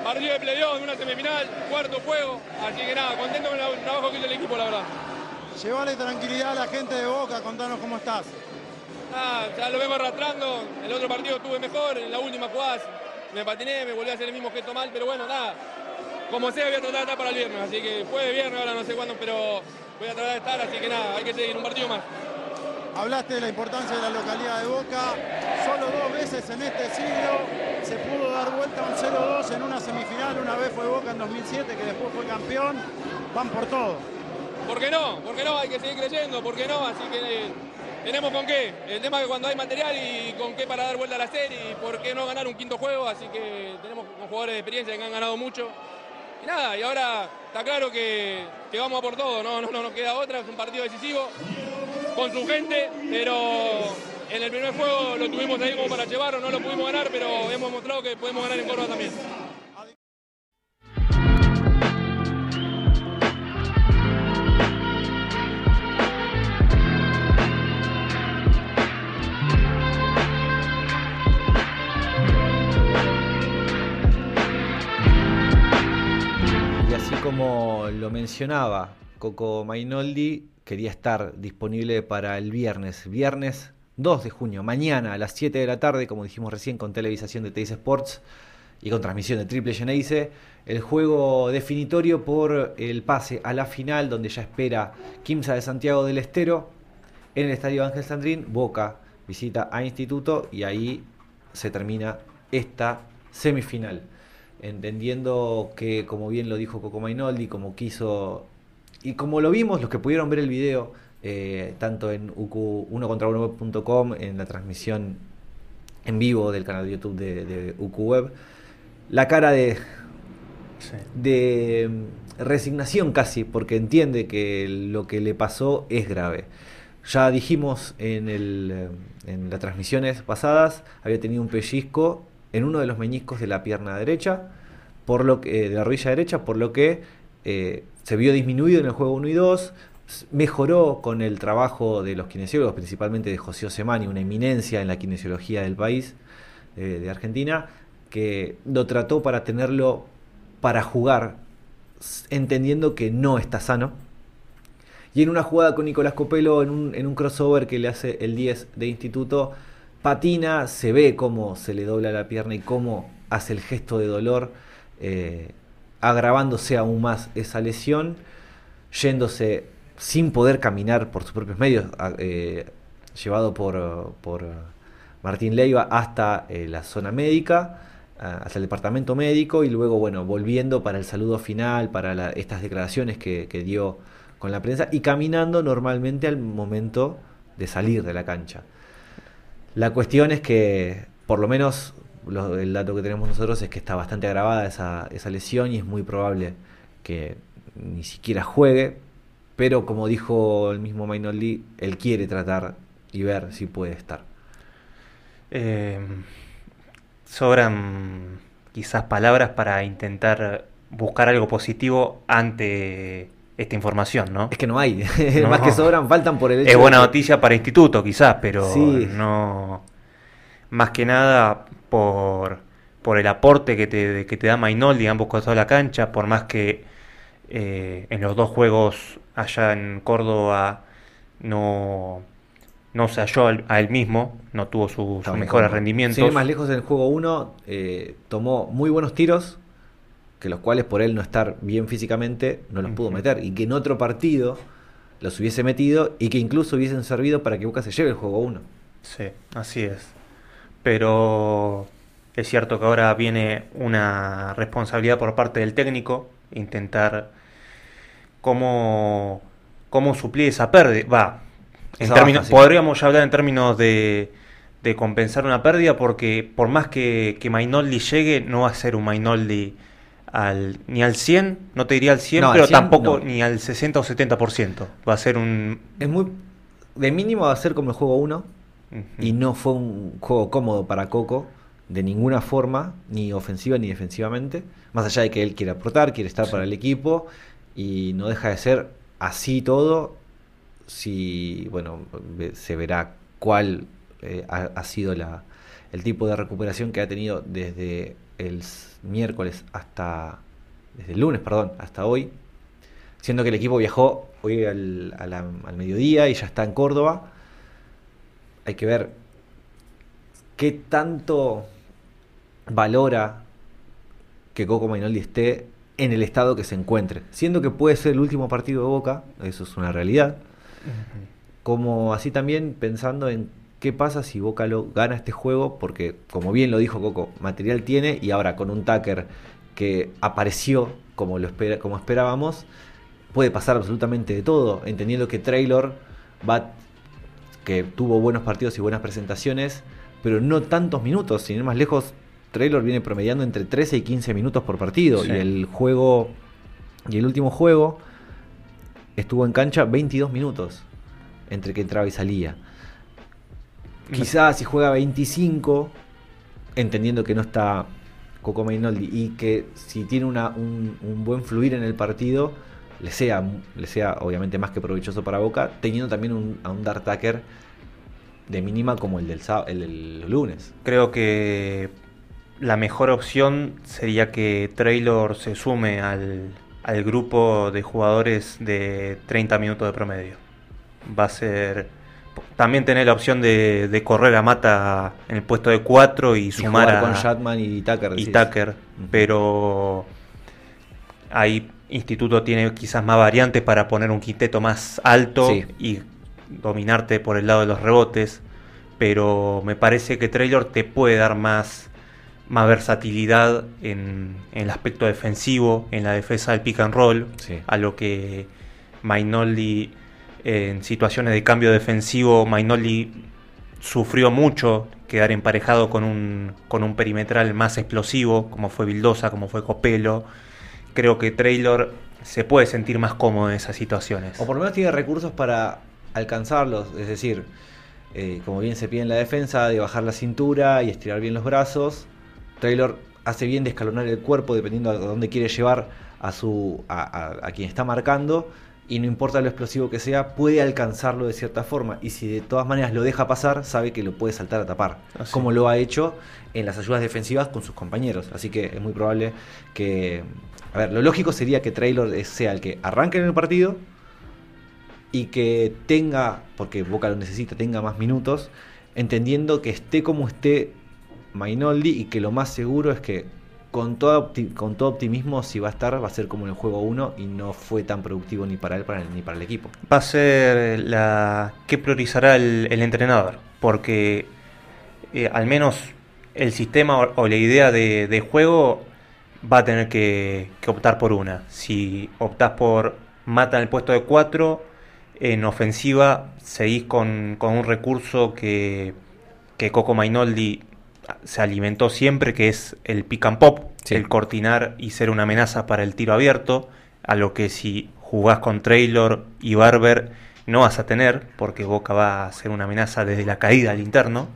Partido de playoff, una semifinal, cuarto juego. Así que nada, contento con el trabajo que hizo el equipo, la verdad. Llevale tranquilidad a la gente de Boca, contanos cómo estás. Ah, ya lo vengo arrastrando. El otro partido estuve mejor, en la última jugada me patiné, me volví a hacer el mismo gesto mal, pero bueno, nada. Como sea, voy a tratar de estar para el viernes, así que fue de viernes, ahora no sé cuándo, pero voy a tratar de estar, así que nada, hay que seguir un partido más. Hablaste de la importancia de la localidad de Boca. Solo dos veces en este siglo se pudo dar vuelta un 0-2 en una semifinal. Una vez fue Boca en 2007, que después fue campeón. Van por todo. ¿Por qué no? ¿Por qué no? Hay que seguir creyendo, ¿por qué no? Así que eh, tenemos con qué. El tema es que cuando hay material y con qué para dar vuelta a la serie y por qué no ganar un quinto juego. Así que tenemos con jugadores de experiencia que han ganado mucho. Y nada, y ahora está claro que, que vamos a por todo, ¿no? No, no nos queda otra, es un partido decisivo con su gente, pero en el primer juego lo tuvimos ahí como para llevarlo, no lo pudimos ganar, pero hemos mostrado que podemos ganar en Córdoba también. Como lo mencionaba Coco Mainoldi, quería estar disponible para el viernes, viernes 2 de junio, mañana a las 7 de la tarde, como dijimos recién, con televisación de Teis Sports y con transmisión de Triple Geneise, el juego definitorio por el pase a la final, donde ya espera Quimsa de Santiago del Estero. En el Estadio Ángel Sandrín, Boca visita a Instituto y ahí se termina esta semifinal. Entendiendo que, como bien lo dijo Coco Mainoldi, como quiso y como lo vimos, los que pudieron ver el video, eh, tanto en UQ1 contra 1.com, en la transmisión en vivo del canal de YouTube de, de UQ Web, la cara de, Sí. de mm, resignación casi, porque entiende que lo que le pasó es grave. Ya dijimos en, el, eh, en las transmisiones pasadas, había tenido un pellizco en uno de los meñiscos de la pierna derecha, por lo que, eh, de la rodilla derecha, por lo que eh, se vio disminuido en el juego 1 y 2, s- mejoró con el trabajo de los kinesiólogos, principalmente de José Osemani, una eminencia en la kinesiología del país, eh, de Argentina, que lo trató para tenerlo para jugar, entendiendo que no está sano. Y en una jugada con Nicolás Copelo, en un, en un crossover que le hace el 10 de instituto, patina, se ve cómo se le dobla la pierna y cómo hace el gesto de dolor, eh, agravándose aún más esa lesión, yéndose sin poder caminar por sus propios medios, eh, llevado por, por Martín Leiva hasta eh, la zona médica, hasta el departamento médico y luego, bueno, volviendo para el saludo final, para estas declaraciones que dio con la prensa y caminando normalmente al momento de salir de la cancha. La cuestión es que, por lo menos, el dato que tenemos nosotros es que está bastante agravada esa, lesión y es muy probable que ni siquiera juegue, pero como dijo el mismo Mainoldi, él quiere tratar y ver si puede estar. Eh, sobran quizás palabras para intentar buscar algo positivo ante esta información, ¿no? Es que no hay, No. más que sobran, faltan por el hecho Es buena de noticia para instituto, quizás, pero Sí. no. Más que nada por, por el aporte que te, que te da Mainoldi ambos costados de la cancha, por más que eh, en los dos juegos allá en Córdoba no, no se halló al- a él mismo, no tuvo su- sus muy mejores rendimientos. Sin ir más lejos en el juego 1, tomó muy buenos tiros, que los cuales por él no estar bien físicamente no los pudo meter. Y que en otro partido los hubiese metido y que incluso hubiesen servido para que Boca se lleve el juego 1. Sí, así es. Pero es cierto que ahora viene una responsabilidad por parte del técnico, intentar cómo, cómo suplir esa pérdida. Va, en Esa términos, baja, sí. podríamos ya hablar en términos de, de compensar una pérdida, porque por más que, que Mainoldi llegue, no va a ser un Mainoldi al, ni al 100, no te diría al 100, No, al pero 100 tampoco no. ni al 60 o 70%. Va a ser un... Es muy. De mínimo va a ser como el juego 1. Ujú. Y no fue un juego cómodo para Coco de ninguna forma, ni ofensiva ni defensivamente. Más allá de que él quiere aportar, quiere estar Sí. para el equipo. Y no deja de ser así todo. Si, bueno, se verá cuál eh, ha, ha sido la, el tipo de recuperación que ha tenido desde el miércoles hasta. Desde el lunes, perdón, hasta hoy. siendo que el equipo viajó hoy al, al mediodía y ya está en Córdoba. Hay que ver qué tanto valora que Coco Mainoldi esté en el estado que se encuentre. Siendo que puede ser el último partido de Boca, eso es una realidad. Como así también pensando en qué pasa si Boca lo gana este juego, porque como bien lo dijo Coco, material tiene y ahora con un Tucker que apareció como lo espera, como esperábamos, puede pasar absolutamente de todo, entendiendo que Traylor va que tuvo buenos partidos y buenas presentaciones, pero no tantos minutos, sin ir más lejos, Traylor viene promediando entre 13 y 15 minutos por partido Sí. y el juego y el último juego estuvo en cancha 22 minutos entre que entraba y salía. Quizás si juega 25, entendiendo que no está Coco Mainoldi y que si tiene una- un, un buen fluir en el partido, le sea, le sea obviamente más que provechoso para Boca, teniendo también un, a un Dart Tucker de mínima como el del, sá- el del lunes. Creo que la mejor opción sería que Traylor se sume al, al grupo de jugadores de 30 minutos de promedio. Va a ser. También tener la opción de, de correr a mata en el puesto de 4 y Y sumar jugar a, con Shatman y Tucker. y pero ahí Instituto tiene quizás más variantes para poner un quinteto más alto Sí. y dominarte por el lado de los rebotes, pero me parece que Traylor te puede dar más, más versatilidad en, en el aspecto defensivo, en la defensa del pick and roll, Sí. a lo que Mainoldi en situaciones de cambio defensivo, Mainoldi sufrió mucho quedar emparejado con un, con un perimetral más explosivo, como fue Vildosa, como fue Copelo. Creo que Traylor se puede sentir más cómodo en esas situaciones. O por lo menos tiene recursos para alcanzarlos. Es decir, eh, como bien se pide en la defensa, de bajar la cintura y estirar bien los brazos. Taylor hace bien de escalonar el cuerpo dependiendo a dónde quiere llevar a, su, a- a quien está marcando. Y no importa lo explosivo que sea, puede alcanzarlo de cierta forma. Y si de todas maneras lo deja pasar, sabe que lo puede saltar a tapar. Así. Como lo ha hecho en las ayudas defensivas con sus compañeros. Así que es muy probable que. A ver, lo lógico sería que Traylor sea el que arranque en el partido y que tenga, porque Boca lo necesita, tenga más minutos, entendiendo que esté como esté Mainoldi y que lo más seguro es que con todo, con todo optimismo, si va a estar, va a ser como en el juego 1 y no fue tan productivo ni para él para el- ni para el equipo. va a ser la que priorizará el, entrenador, porque eh, al menos el sistema o, la idea de, juego va a tener que, que optar por una. Si optás por mata en el puesto de 4, en ofensiva seguís con, con un recurso que, que Coco Mainoldi se alimentó siempre, que es el pick and pop, Sí. el cortinar y ser una amenaza para el tiro abierto, a lo que si jugás con Traylor y Barber no vas a tener, porque Boca va a ser una amenaza desde la caída al interno,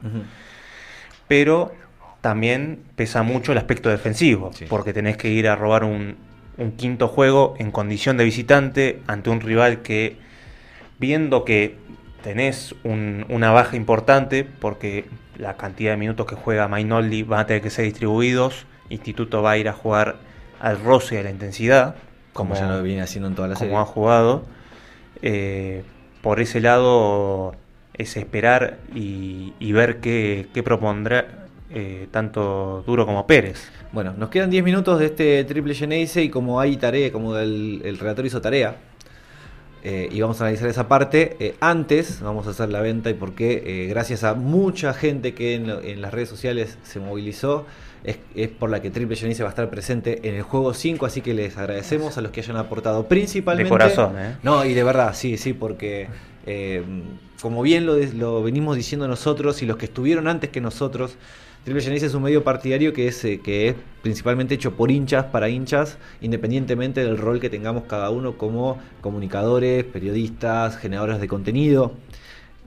pero también pesa mucho el aspecto defensivo, Sí. porque tenés que ir a robar un, un quinto juego en condición de visitante ante un rival que, viendo que tenés un- una baja importante, porque la cantidad de minutos que juega Mainoldi van a tener que ser distribuidos, Instituto va a ir a jugar al roce de la intensidad, Como, ya lo viene haciendo en toda la serie. como ha jugado. Eh, por ese lado es esperar y, y ver qué, qué propondrá eh, tanto Duro como Pérez. Bueno, nos quedan 10 minutos de este triple Geneise y como hay tarea, como el, el relator hizo tarea, eh, y vamos a analizar esa parte, eh, antes vamos a hacer la venta y por qué, eh, gracias a mucha gente que en, las redes sociales se movilizó, es, es por la que Triple Geneise va a estar presente en el juego 5, así que les agradecemos a los que hayan aportado principalmente... De corazón, ¿eh? No, y de verdad, sí, sí, porque como bien lo venimos diciendo nosotros y los que estuvieron antes que nosotros, Triple Genesis es un medio partidario que es, eh, que es principalmente hecho por hinchas, para hinchas, independientemente del rol que tengamos cada uno como comunicadores, periodistas, generadores de contenido.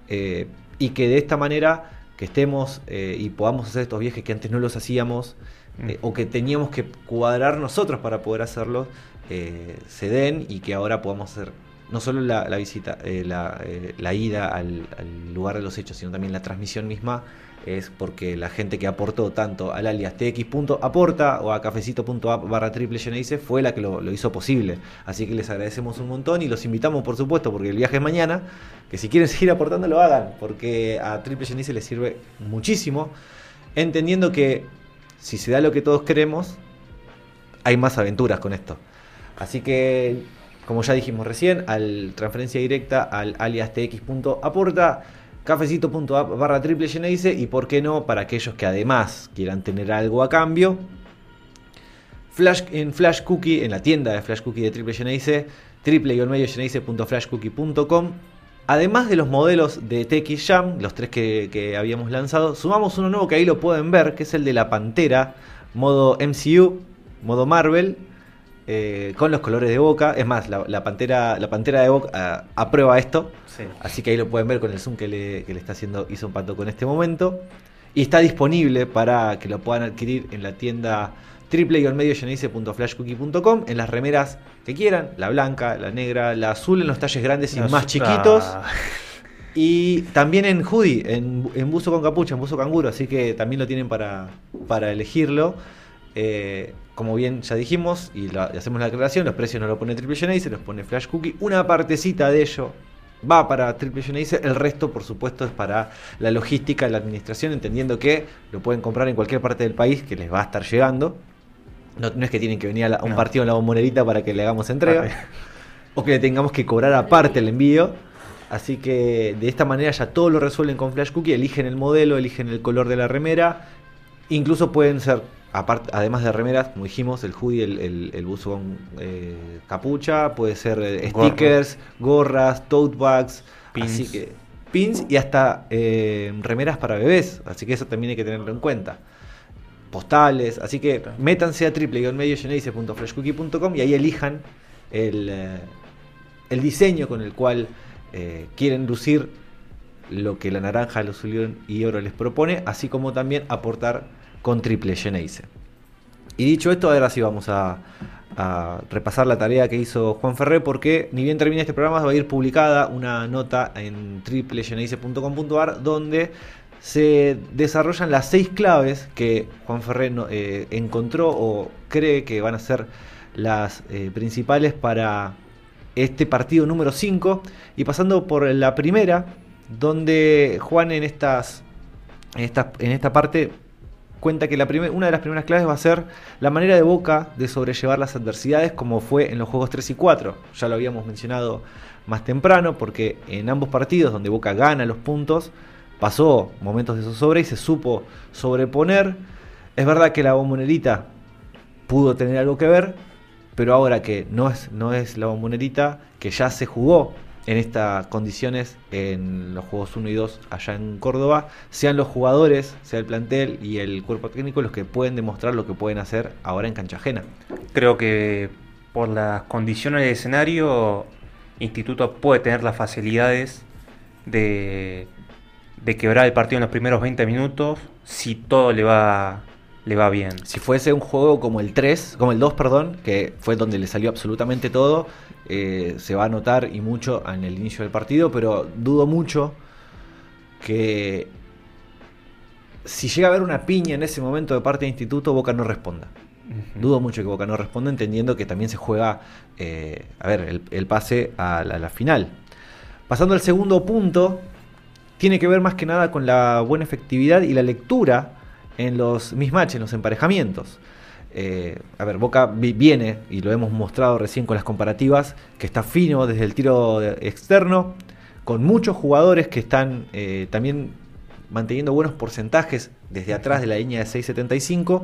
eh, y que de esta manera que estemos eh, y podamos hacer estos viajes que antes no los hacíamos eh, o que teníamos que cuadrar nosotros para poder hacerlos, se den y que ahora podamos hacer no solo la, la visita, eh, la, la ida al, al lugar de los hechos, sino también la transmisión misma, es porque la gente que aportó tanto al alias tx.aporta o a cafecito.app barra triple Geneise fue la que lo, hizo posible. Así que les agradecemos un montón y los invitamos, por supuesto, porque el viaje es mañana, que si quieren seguir aportando lo hagan, porque a triple Geneise les sirve muchísimo, entendiendo que si se da lo que todos queremos, hay más aventuras con esto. Así que, como ya dijimos recién, al transferencia directa al alias tx.aporta, cafecito.app barra triple Geneise y por qué no, para aquellos que además quieran tener algo a cambio, Flash, en Flash Cookie, en la tienda de Flash Cookie de Triple Geneise, triple-geneise.flashcookie.com. Además de los modelos de TX Jam, los tres que, que habíamos lanzado, sumamos uno nuevo que ahí lo pueden ver, que es el de la Pantera, modo MCU, modo Marvel, eh, con los colores de boca. Es más, la, la pantera, la pantera de boca ah, aprueba esto. Sí. Así que ahí lo pueden ver con el zoom que le, que le está haciendo Hizo un Pato con este momento. Y está disponible para que lo puedan adquirir en la tienda triple-flashcookie.com en las remeras que quieran, la blanca, la negra, la azul en los talles grandes y Nos- más chiquitos. Ah, Y también en hoodie, en, en buzo con capucha, en buzo canguro, así que también lo tienen para, para elegirlo. Eh, como bien ya dijimos, y, la- y hacemos la aclaración, los precios no lo pone Triple se los pone Flash Cookie. Una partecita de ello va para Triple Genesis, el resto, por supuesto, es para la logística, la administración, entendiendo que lo pueden comprar en cualquier parte del país que les va a estar llegando. No, no es que tienen que venir a, la- a un No. partido en la bombonera para que le hagamos entrega o que le tengamos que cobrar aparte el envío. Así que de esta manera ya todo lo resuelven con Flash Cookie, eligen el modelo, eligen el color de la remera. Incluso pueden ser, además de remeras, como dijimos, el hoodie, el, el, el buzo con eh, capucha, puede ser eh, stickers, gorras, tote bags, Pins. así que pins y hasta eh, remeras para bebés. Así que eso también hay que tenerlo en cuenta. Postales, así que métanse a triple-mediogeneise.flashcookie.com y ahí elijan el, el diseño con el cual quieren lucir lo que la naranja, el azul y oro les propone, así como también aportar con Triple Geneise. Y dicho esto, ahora sí vamos a, repasar la tarea que hizo Juan Ferré, porque ni bien termine este programa va a ir publicada una nota en triplegeneise.com.ar donde se desarrollan las seis claves que Juan Ferré eh, encontró o cree que van a ser las eh, principales para este partido número 5 y pasando por la primera donde Juan en estas en esta, en esta parte cuenta que una de las primeras claves va a ser la manera de Boca de sobrellevar las adversidades como fue en los juegos 3 y 4. Ya lo habíamos mencionado más temprano porque en ambos partidos donde Boca gana los puntos pasó momentos de zozobra y se supo sobreponer. Es verdad que la bombonerita pudo tener algo que ver, pero ahora que no es, no es la bombonerita, que ya se jugó en estas condiciones en los juegos 1 y 2 allá en Córdoba, sean los jugadores, sea el plantel y el cuerpo técnico los que pueden demostrar lo que pueden hacer ahora en cancha ajena. Creo que por las condiciones del escenario, Instituto puede tener las facilidades de, de quebrar el partido en los primeros 20 minutos si todo le va, le va bien. Si fuese un juego como el 3, como el 2, perdón, que fue donde le salió absolutamente todo, eh, se va a notar y mucho en el inicio del partido, pero dudo mucho que si llega a haber una piña en ese momento de parte de Instituto, Boca no responda. Dudo mucho que Boca no responda, entendiendo que también se juega, eh, a ver, el, el pase a la, a la final. Pasando al segundo punto, tiene que ver más que nada con la buena efectividad y la lectura en los mismatches, en los emparejamientos. Eh, a ver, Boca vi- viene, y lo hemos mostrado recién con las comparativas, que está fino desde el tiro externo, con muchos jugadores que están eh, también manteniendo buenos porcentajes desde atrás de la línea de 6.75.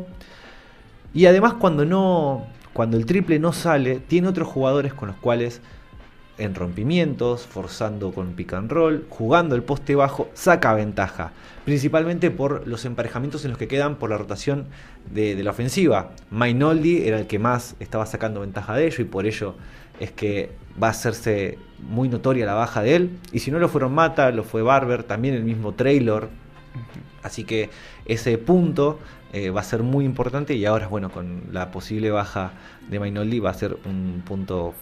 Y además cuando no. Cuando el triple no sale, tiene otros jugadores con los cuales en rompimientos, forzando con pick and roll, jugando el poste bajo, saca ventaja. Principalmente por los emparejamientos en los que quedan por la rotación de, de la ofensiva. Mainoldi era el que más estaba sacando ventaja de ello y por ello es que va a hacerse muy notoria la baja de él. Y si no lo fueron Mata, lo fue Barber, también el mismo Traylor. Así que ese punto eh, va a ser muy importante y ahora, bueno, con la posible baja de Mainoldi va a ser un punto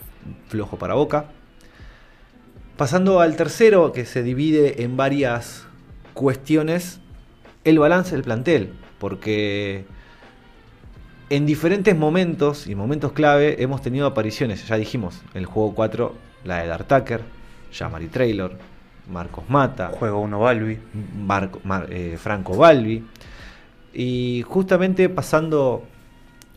flojo para Boca. Pasando al tercero, que se divide en varias cuestiones, el balance del plantel, porque en diferentes momentos y momentos clave hemos tenido apariciones, ya dijimos, el juego 4, la de Dark Tucker, Jamari Traylor, Marcos Mata, Juego 1 Balbi. Marco, Mar- eh, Franco Balbi. Y justamente pasando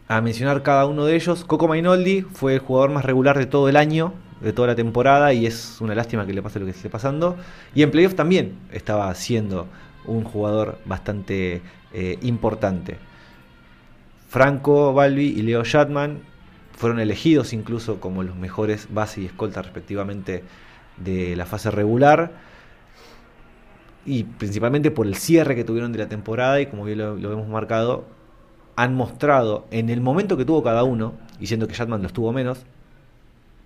a mencionar cada uno de ellos, Coco Mainoldi fue el jugador más regular de todo el año, de toda la temporada, y es una lástima que le pase lo que esté pasando. Y en playoff también estaba siendo un jugador bastante eh, importante. Franco Balbi y Leo Shatman fueron elegidos incluso como los mejores base y escolta respectivamente de la fase regular y principalmente por el cierre que tuvieron de la temporada y como bien lo, hemos marcado, han mostrado en el momento que tuvo cada uno, y siendo que Shatman los tuvo menos,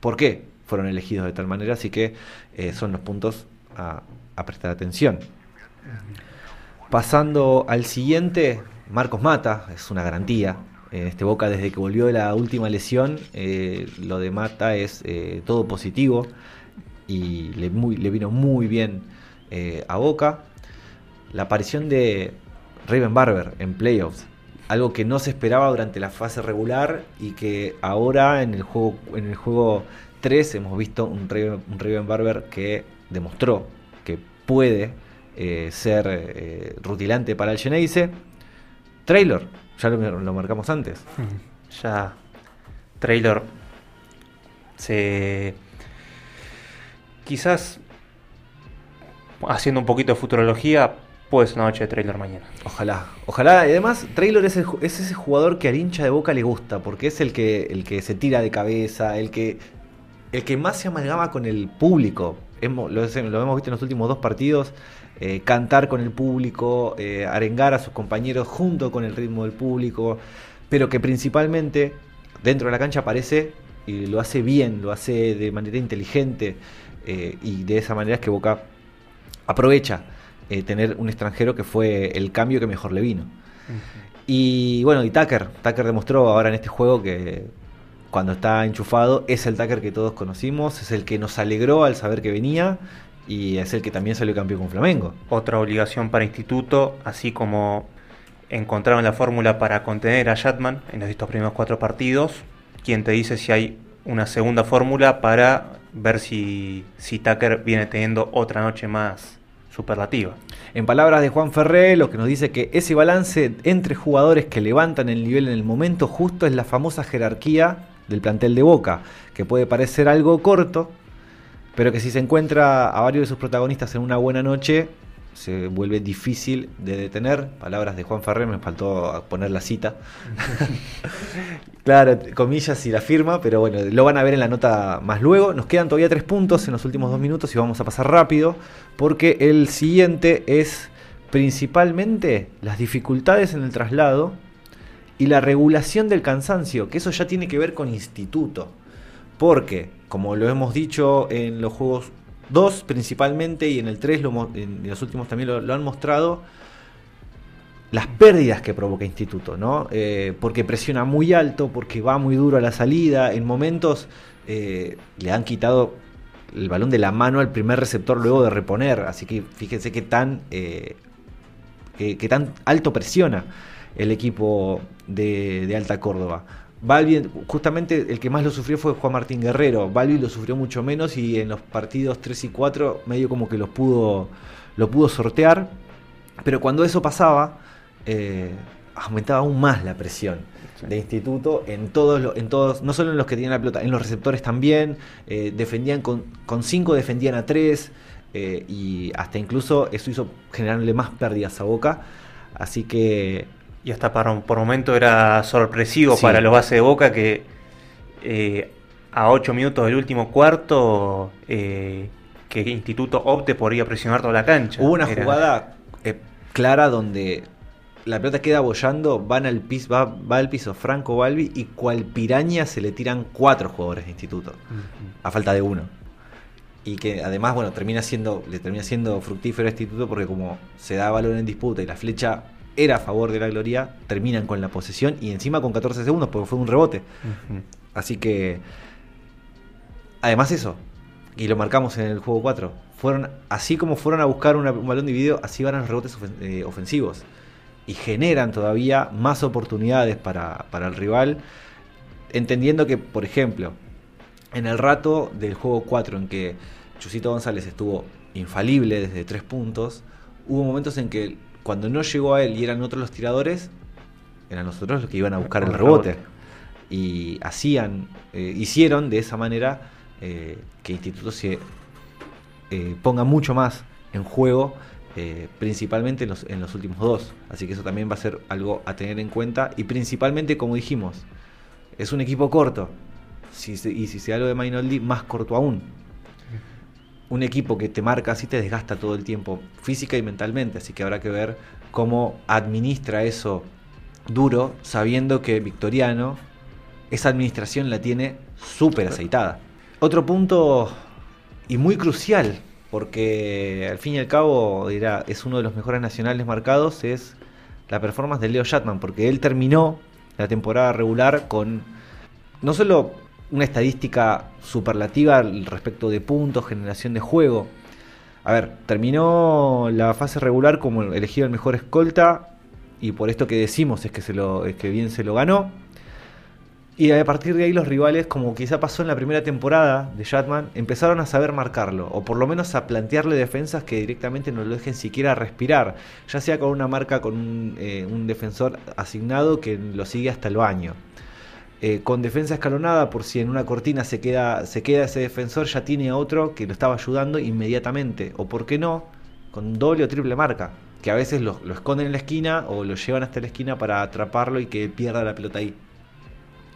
por qué fueron elegidos de tal manera, así que eh, son los puntos a, prestar atención. Pasando al siguiente, Marcos Mata, es una garantía. En este Boca, desde que volvió de la última lesión, eh, lo de Mata es eh, todo positivo y le, le vino muy bien a Boca. La aparición de Raven Barber en playoffs, algo que no se esperaba durante la fase regular y que ahora en el juego, en el juego 3 hemos visto un Raven, un Raven Barber que demostró que puede eh, ser eh, rutilante para el Geneise. Traylor, ya lo, lo marcamos antes. Ya Traylor se quizás haciendo un poquito de futurología puede ser una noche de Traylor mañana. Ojalá, ojalá. Y además, Traylor es, el ju- es ese jugador que al hincha de boca le gusta, porque es el que, el que se tira de cabeza, el que, el que más se amalgama con el público. Hemos- lo, lo hemos visto en los últimos dos partidos. eh, cantar con el público, eh, arengar a sus compañeros junto con el ritmo del público, pero que principalmente dentro de la cancha aparece y lo hace bien, lo hace de manera inteligente eh, y de esa manera es que Boca aprovecha tener un extranjero que fue el cambio que mejor le vino. Y bueno, y Tucker, Tucker demostró ahora en este juego que cuando está enchufado es el Tucker que todos conocimos, es el que nos alegró al saber que venía y es el que también salió campeón con Flamengo. Otra obligación para Instituto, así como encontraron la fórmula para contener a Shatman en estos primeros cuatro partidos, quien te dice si hay una segunda fórmula para ver si, si Tucker viene teniendo otra noche más superlativa. En palabras de Juan Ferré, lo que nos dice que ese balance entre jugadores que levantan el nivel en el momento justo es la famosa jerarquía del plantel de Boca, que puede parecer algo corto, pero que si se encuentra a varios de sus protagonistas en una buena noche, se vuelve difícil de detener. Palabras de Juan Ferré, me faltó poner la cita. claro, comillas y la firma, pero bueno, lo van a ver en la nota más luego. Nos quedan todavía tres puntos en los últimos dos minutos y vamos a pasar rápido, porque el siguiente es principalmente las dificultades en el traslado y la regulación del cansancio, que eso ya tiene que ver con instituto. Porque, como lo hemos dicho en los juegos 2 principalmente y en el 3 lo en los últimos también lo, han mostrado, las pérdidas que provoca Instituto, ¿no? Eh, porque presiona muy alto, porque va muy duro a la salida, en momentos eh, le han quitado el balón de la mano al primer receptor luego de reponer, así que fíjense qué tan, eh, qué tan alto presiona el equipo de, de Alta Córdoba. Balbi, justamente el que más lo sufrió fue Juan Martín Guerrero. Balbi lo sufrió mucho menos y en los partidos 3 y 4 medio como que los pudo, lo pudo sortear. Pero cuando eso pasaba, eh, aumentaba aún más la presión de instituto en todos, los- en todos, no solo en los que tenían la pelota, en los receptores también. eh, defendían con, con cinco, defendían a tres. eh, y hasta incluso eso hizo generarle más pérdidas a Boca. Así que Y hasta para, por momento era sorpresivo Sí. para los bases de Boca que eh, a 8 minutos del último cuarto eh, que Instituto opte por ir a presionar toda la cancha. Hubo una Era- jugada eh, clara donde la pelota queda bollando, van al piso, va, va al piso Franco Balbi y cual piraña se le tiran cuatro jugadores de instituto, a falta de uno. Y que además, bueno, termina siendo, le termina siendo fructífero a instituto porque como se da balón en disputa y la flecha era a favor de la gloria, terminan con la posesión y encima con 14 segundos porque fue un rebote. Así que, además eso, y lo marcamos en el juego 4. Fueron, así como fueron a buscar una- un balón dividido, así van los rebotes ofen- eh, ofensivos. Y generan todavía más oportunidades para, para el rival. Entendiendo que, por ejemplo, en el rato del juego 4 en que Chusito González estuvo infalible desde tres puntos, hubo momentos en que cuando no llegó a él y eran otros los tiradores, eran nosotros los que iban a buscar el rebote. Y hacían, eh, hicieron de esa manera eh, que Instituto se eh, ponga mucho más en juego, principalmente en los, en los últimos dos. Así que eso también va a ser algo a tener en cuenta. Y principalmente, como dijimos, es un equipo corto. Si se- y si se da lo de Mainoldi, más corto aún. Un equipo que te marca así te desgasta todo el tiempo, física y mentalmente. Así que habrá que ver cómo administra eso duro, sabiendo que Victoriano, esa administración la tiene súper aceitada. Otro punto y muy crucial, porque al fin y al cabo era, es uno de los mejores nacionales marcados, es la performance de Leo Shatman, porque él terminó la temporada regular con no solo una estadística superlativa respecto de puntos, generación de juego. A ver, terminó la fase regular como elegido el mejor escolta y por esto que decimos es que se lo es que bien se lo ganó. Y a partir de ahí los rivales, como quizá pasó en la primera temporada de Shatman, empezaron a saber marcarlo, o por lo menos a plantearle defensas que directamente no lo dejen siquiera respirar, ya sea con una marca, con un, eh, un defensor asignado que lo sigue hasta el baño. Eh, con defensa escalonada, por si en una cortina se queda, se queda ese defensor, ya tiene a otro que lo estaba ayudando inmediatamente, o por qué no, con doble o triple marca, que a veces lo, esconden en la esquina o lo llevan hasta la esquina para atraparlo y que pierda la pelota ahí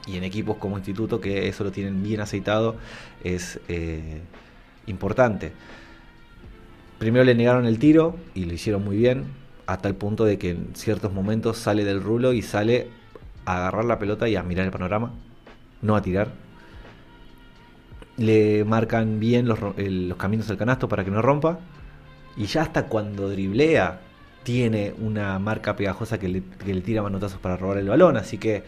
y en equipos como Instituto que eso lo tienen bien aceitado es eh, importante. Primero le negaron el tiro y lo hicieron muy bien, hasta el punto de que en ciertos momentos sale del rulo y sale agarrar la pelota y a mirar el panorama, no a tirar. Le marcan bien los, los caminos al canasto para que no rompa. Y ya hasta cuando driblea tiene una marca pegajosa que le, que le tira manotazos para robar el balón. Así que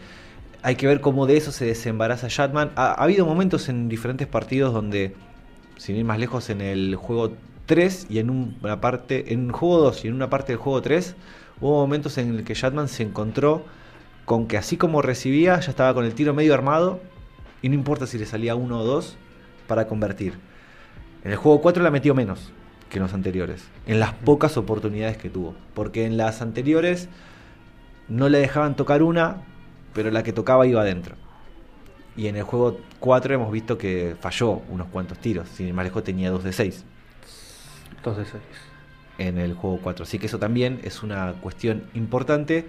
hay que ver cómo de eso se desembaraza Shatman. Ha, ha habido momentos en diferentes partidos donde, sin ir más lejos, en el juego 3 y en un- una parte, en juego 2 y en una parte del juego 3, hubo momentos en el que Shatman se encontró con que así como recibía, ya estaba con el tiro medio armado y no importa si le salía uno o dos para convertir. En el juego 4 la metió menos que en los anteriores, en las pocas oportunidades que tuvo, porque en las anteriores no le dejaban tocar una, pero la que tocaba iba adentro. Y en el juego 4 hemos visto que falló unos cuantos tiros, sin ir más lejos tenía 2 de 6 Entonces, es- en el juego 4. Así que eso también es una cuestión importante.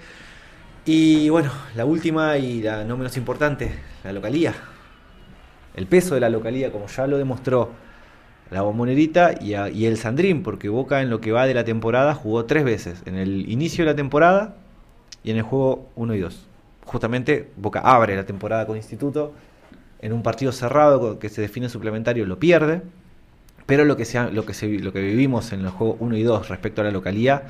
Y bueno, la última y la no menos importante, la localía. El peso de la localía, como ya lo demostró la bombonerita y, el Sandrín, porque Boca en lo que va de la temporada jugó tres veces. En el inicio de la temporada y en el juego 1 y 2. Justamente Boca abre la temporada con Instituto. En un partido cerrado que se define suplementario lo pierde. Pero lo que, sea, lo, que se, lo que vivimos en los juegos 1 y 2 respecto a la localía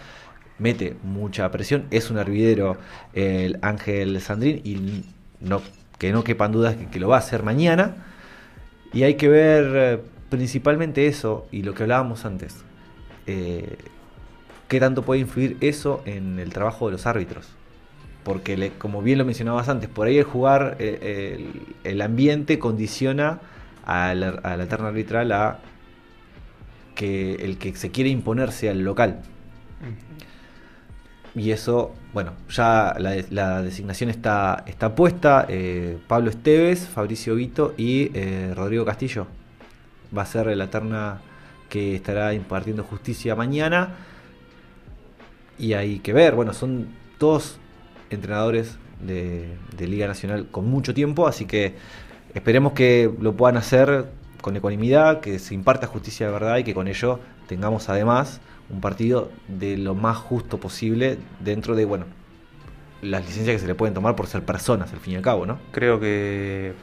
mete mucha presión. Es un hervidero el Ángel Sandrín y no, que no quepan dudas que, que lo va a hacer mañana. Y hay que ver eh, principalmente eso y lo que hablábamos antes. Eh, ¿Qué tanto puede influir eso en el trabajo de los árbitros? Porque, como bien lo mencionabas antes, por ahí el jugar, eh, el, el ambiente condiciona a la, a la terna arbitral a que el que se quiere imponer sea el local. Y eso, bueno, ya la, la designación está, está puesta. eh, Pablo Esteves, Fabricio Vito y eh, Rodrigo Castillo. Va a ser la terna que estará impartiendo justicia mañana. Y hay que ver, bueno, son todos entrenadores de, de Liga Nacional con mucho tiempo, así que esperemos que lo puedan hacer con ecuanimidad, que se imparta justicia de verdad y que con ello tengamos además un partido de lo más justo posible dentro de, bueno, las licencias que se le pueden tomar por ser personas, al fin y al cabo, ¿no? creo que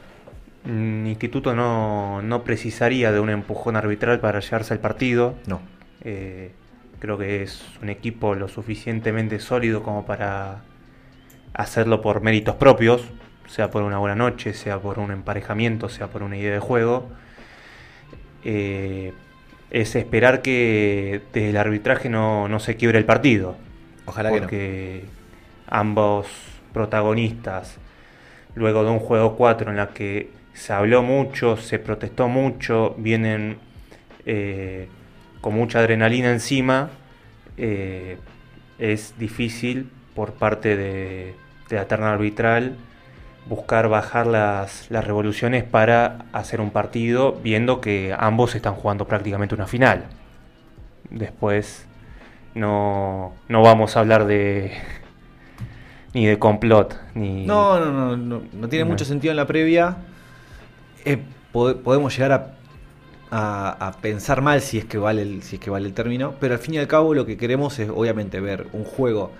un instituto no, no precisaría de un empujón arbitral para llevarse al partido. No. Eh, creo que es un equipo lo suficientemente sólido como para hacerlo por méritos propios, sea por una buena noche, sea por un emparejamiento, sea por una idea de juego. eh, es esperar que desde el arbitraje no, no se quiebre el partido. Ojalá que no. ambos protagonistas, luego de un juego 4 en la que se habló mucho, se protestó mucho, vienen eh, con mucha adrenalina encima, eh, es difícil por parte de, de la terna arbitral buscar bajar las, las revoluciones para hacer un partido, viendo que ambos están jugando prácticamente una final. Después no, no vamos a hablar de ni de complot, ni... No, no, no, no, no tiene No. mucho sentido en la previa. Eh, po- podemos llegar a, a- a pensar mal si es que vale el, si es que vale el término, pero al fin y al cabo lo que queremos es obviamente ver un juego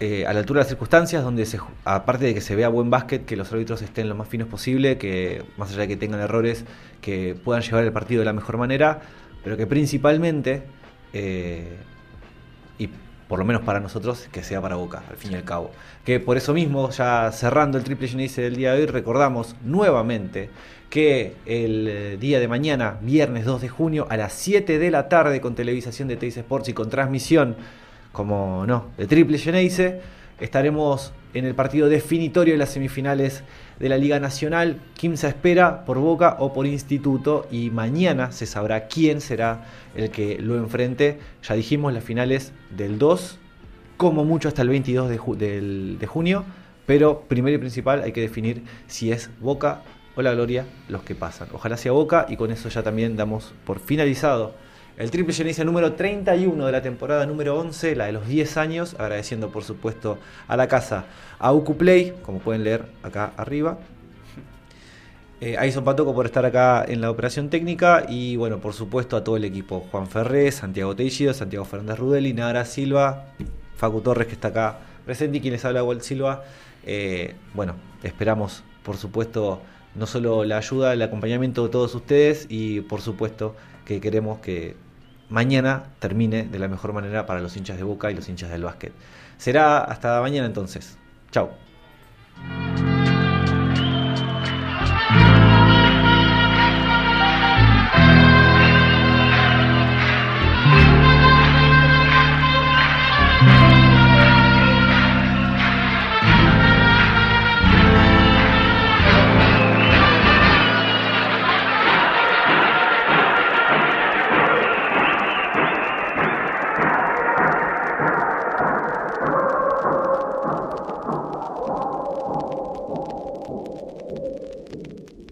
eh, a la altura de las circunstancias, donde se, aparte de que se vea buen básquet, que los árbitros estén lo más finos posible, que más allá de que tengan errores, que puedan llevar el partido de la mejor manera, pero que principalmente, eh, y por lo menos para nosotros, que sea para Boca, al fin y al cabo. Que por eso mismo, ya cerrando el triple Genice del día de hoy, recordamos nuevamente que el día de mañana, viernes 2 de junio, a las 7 de la tarde, con televisación de Teis Sports y con transmisión, como no, de Triple Geneise, estaremos en el partido definitorio de las semifinales de la Liga Nacional. Quimsa espera por Boca o por Instituto y mañana se sabrá quién será el que lo enfrente. Ya dijimos las finales del 2, como mucho hasta el 22 de, de junio, pero primero y principal hay que definir si es Boca o la Gloria los que pasan. Ojalá sea Boca y con eso ya también damos por finalizado el triple Genesia número 31 de la temporada número 11, la de los 10 años, agradeciendo por supuesto a la casa, a Ucuplay, como pueden leer acá arriba. Eh, a Ison Patoco por estar acá en la operación técnica y bueno, por supuesto a todo el equipo, Juan Ferré, Santiago Teixido, Santiago Fernández Rudeli, Nara Silva, Facu Torres que está acá presente y quien les habla Walt Silva. Eh, bueno, esperamos por supuesto no solo la ayuda, el acompañamiento de todos ustedes y por supuesto que queremos que mañana termine de la mejor manera para los hinchas de Boca y los hinchas del básquet. Será hasta mañana entonces. Chao.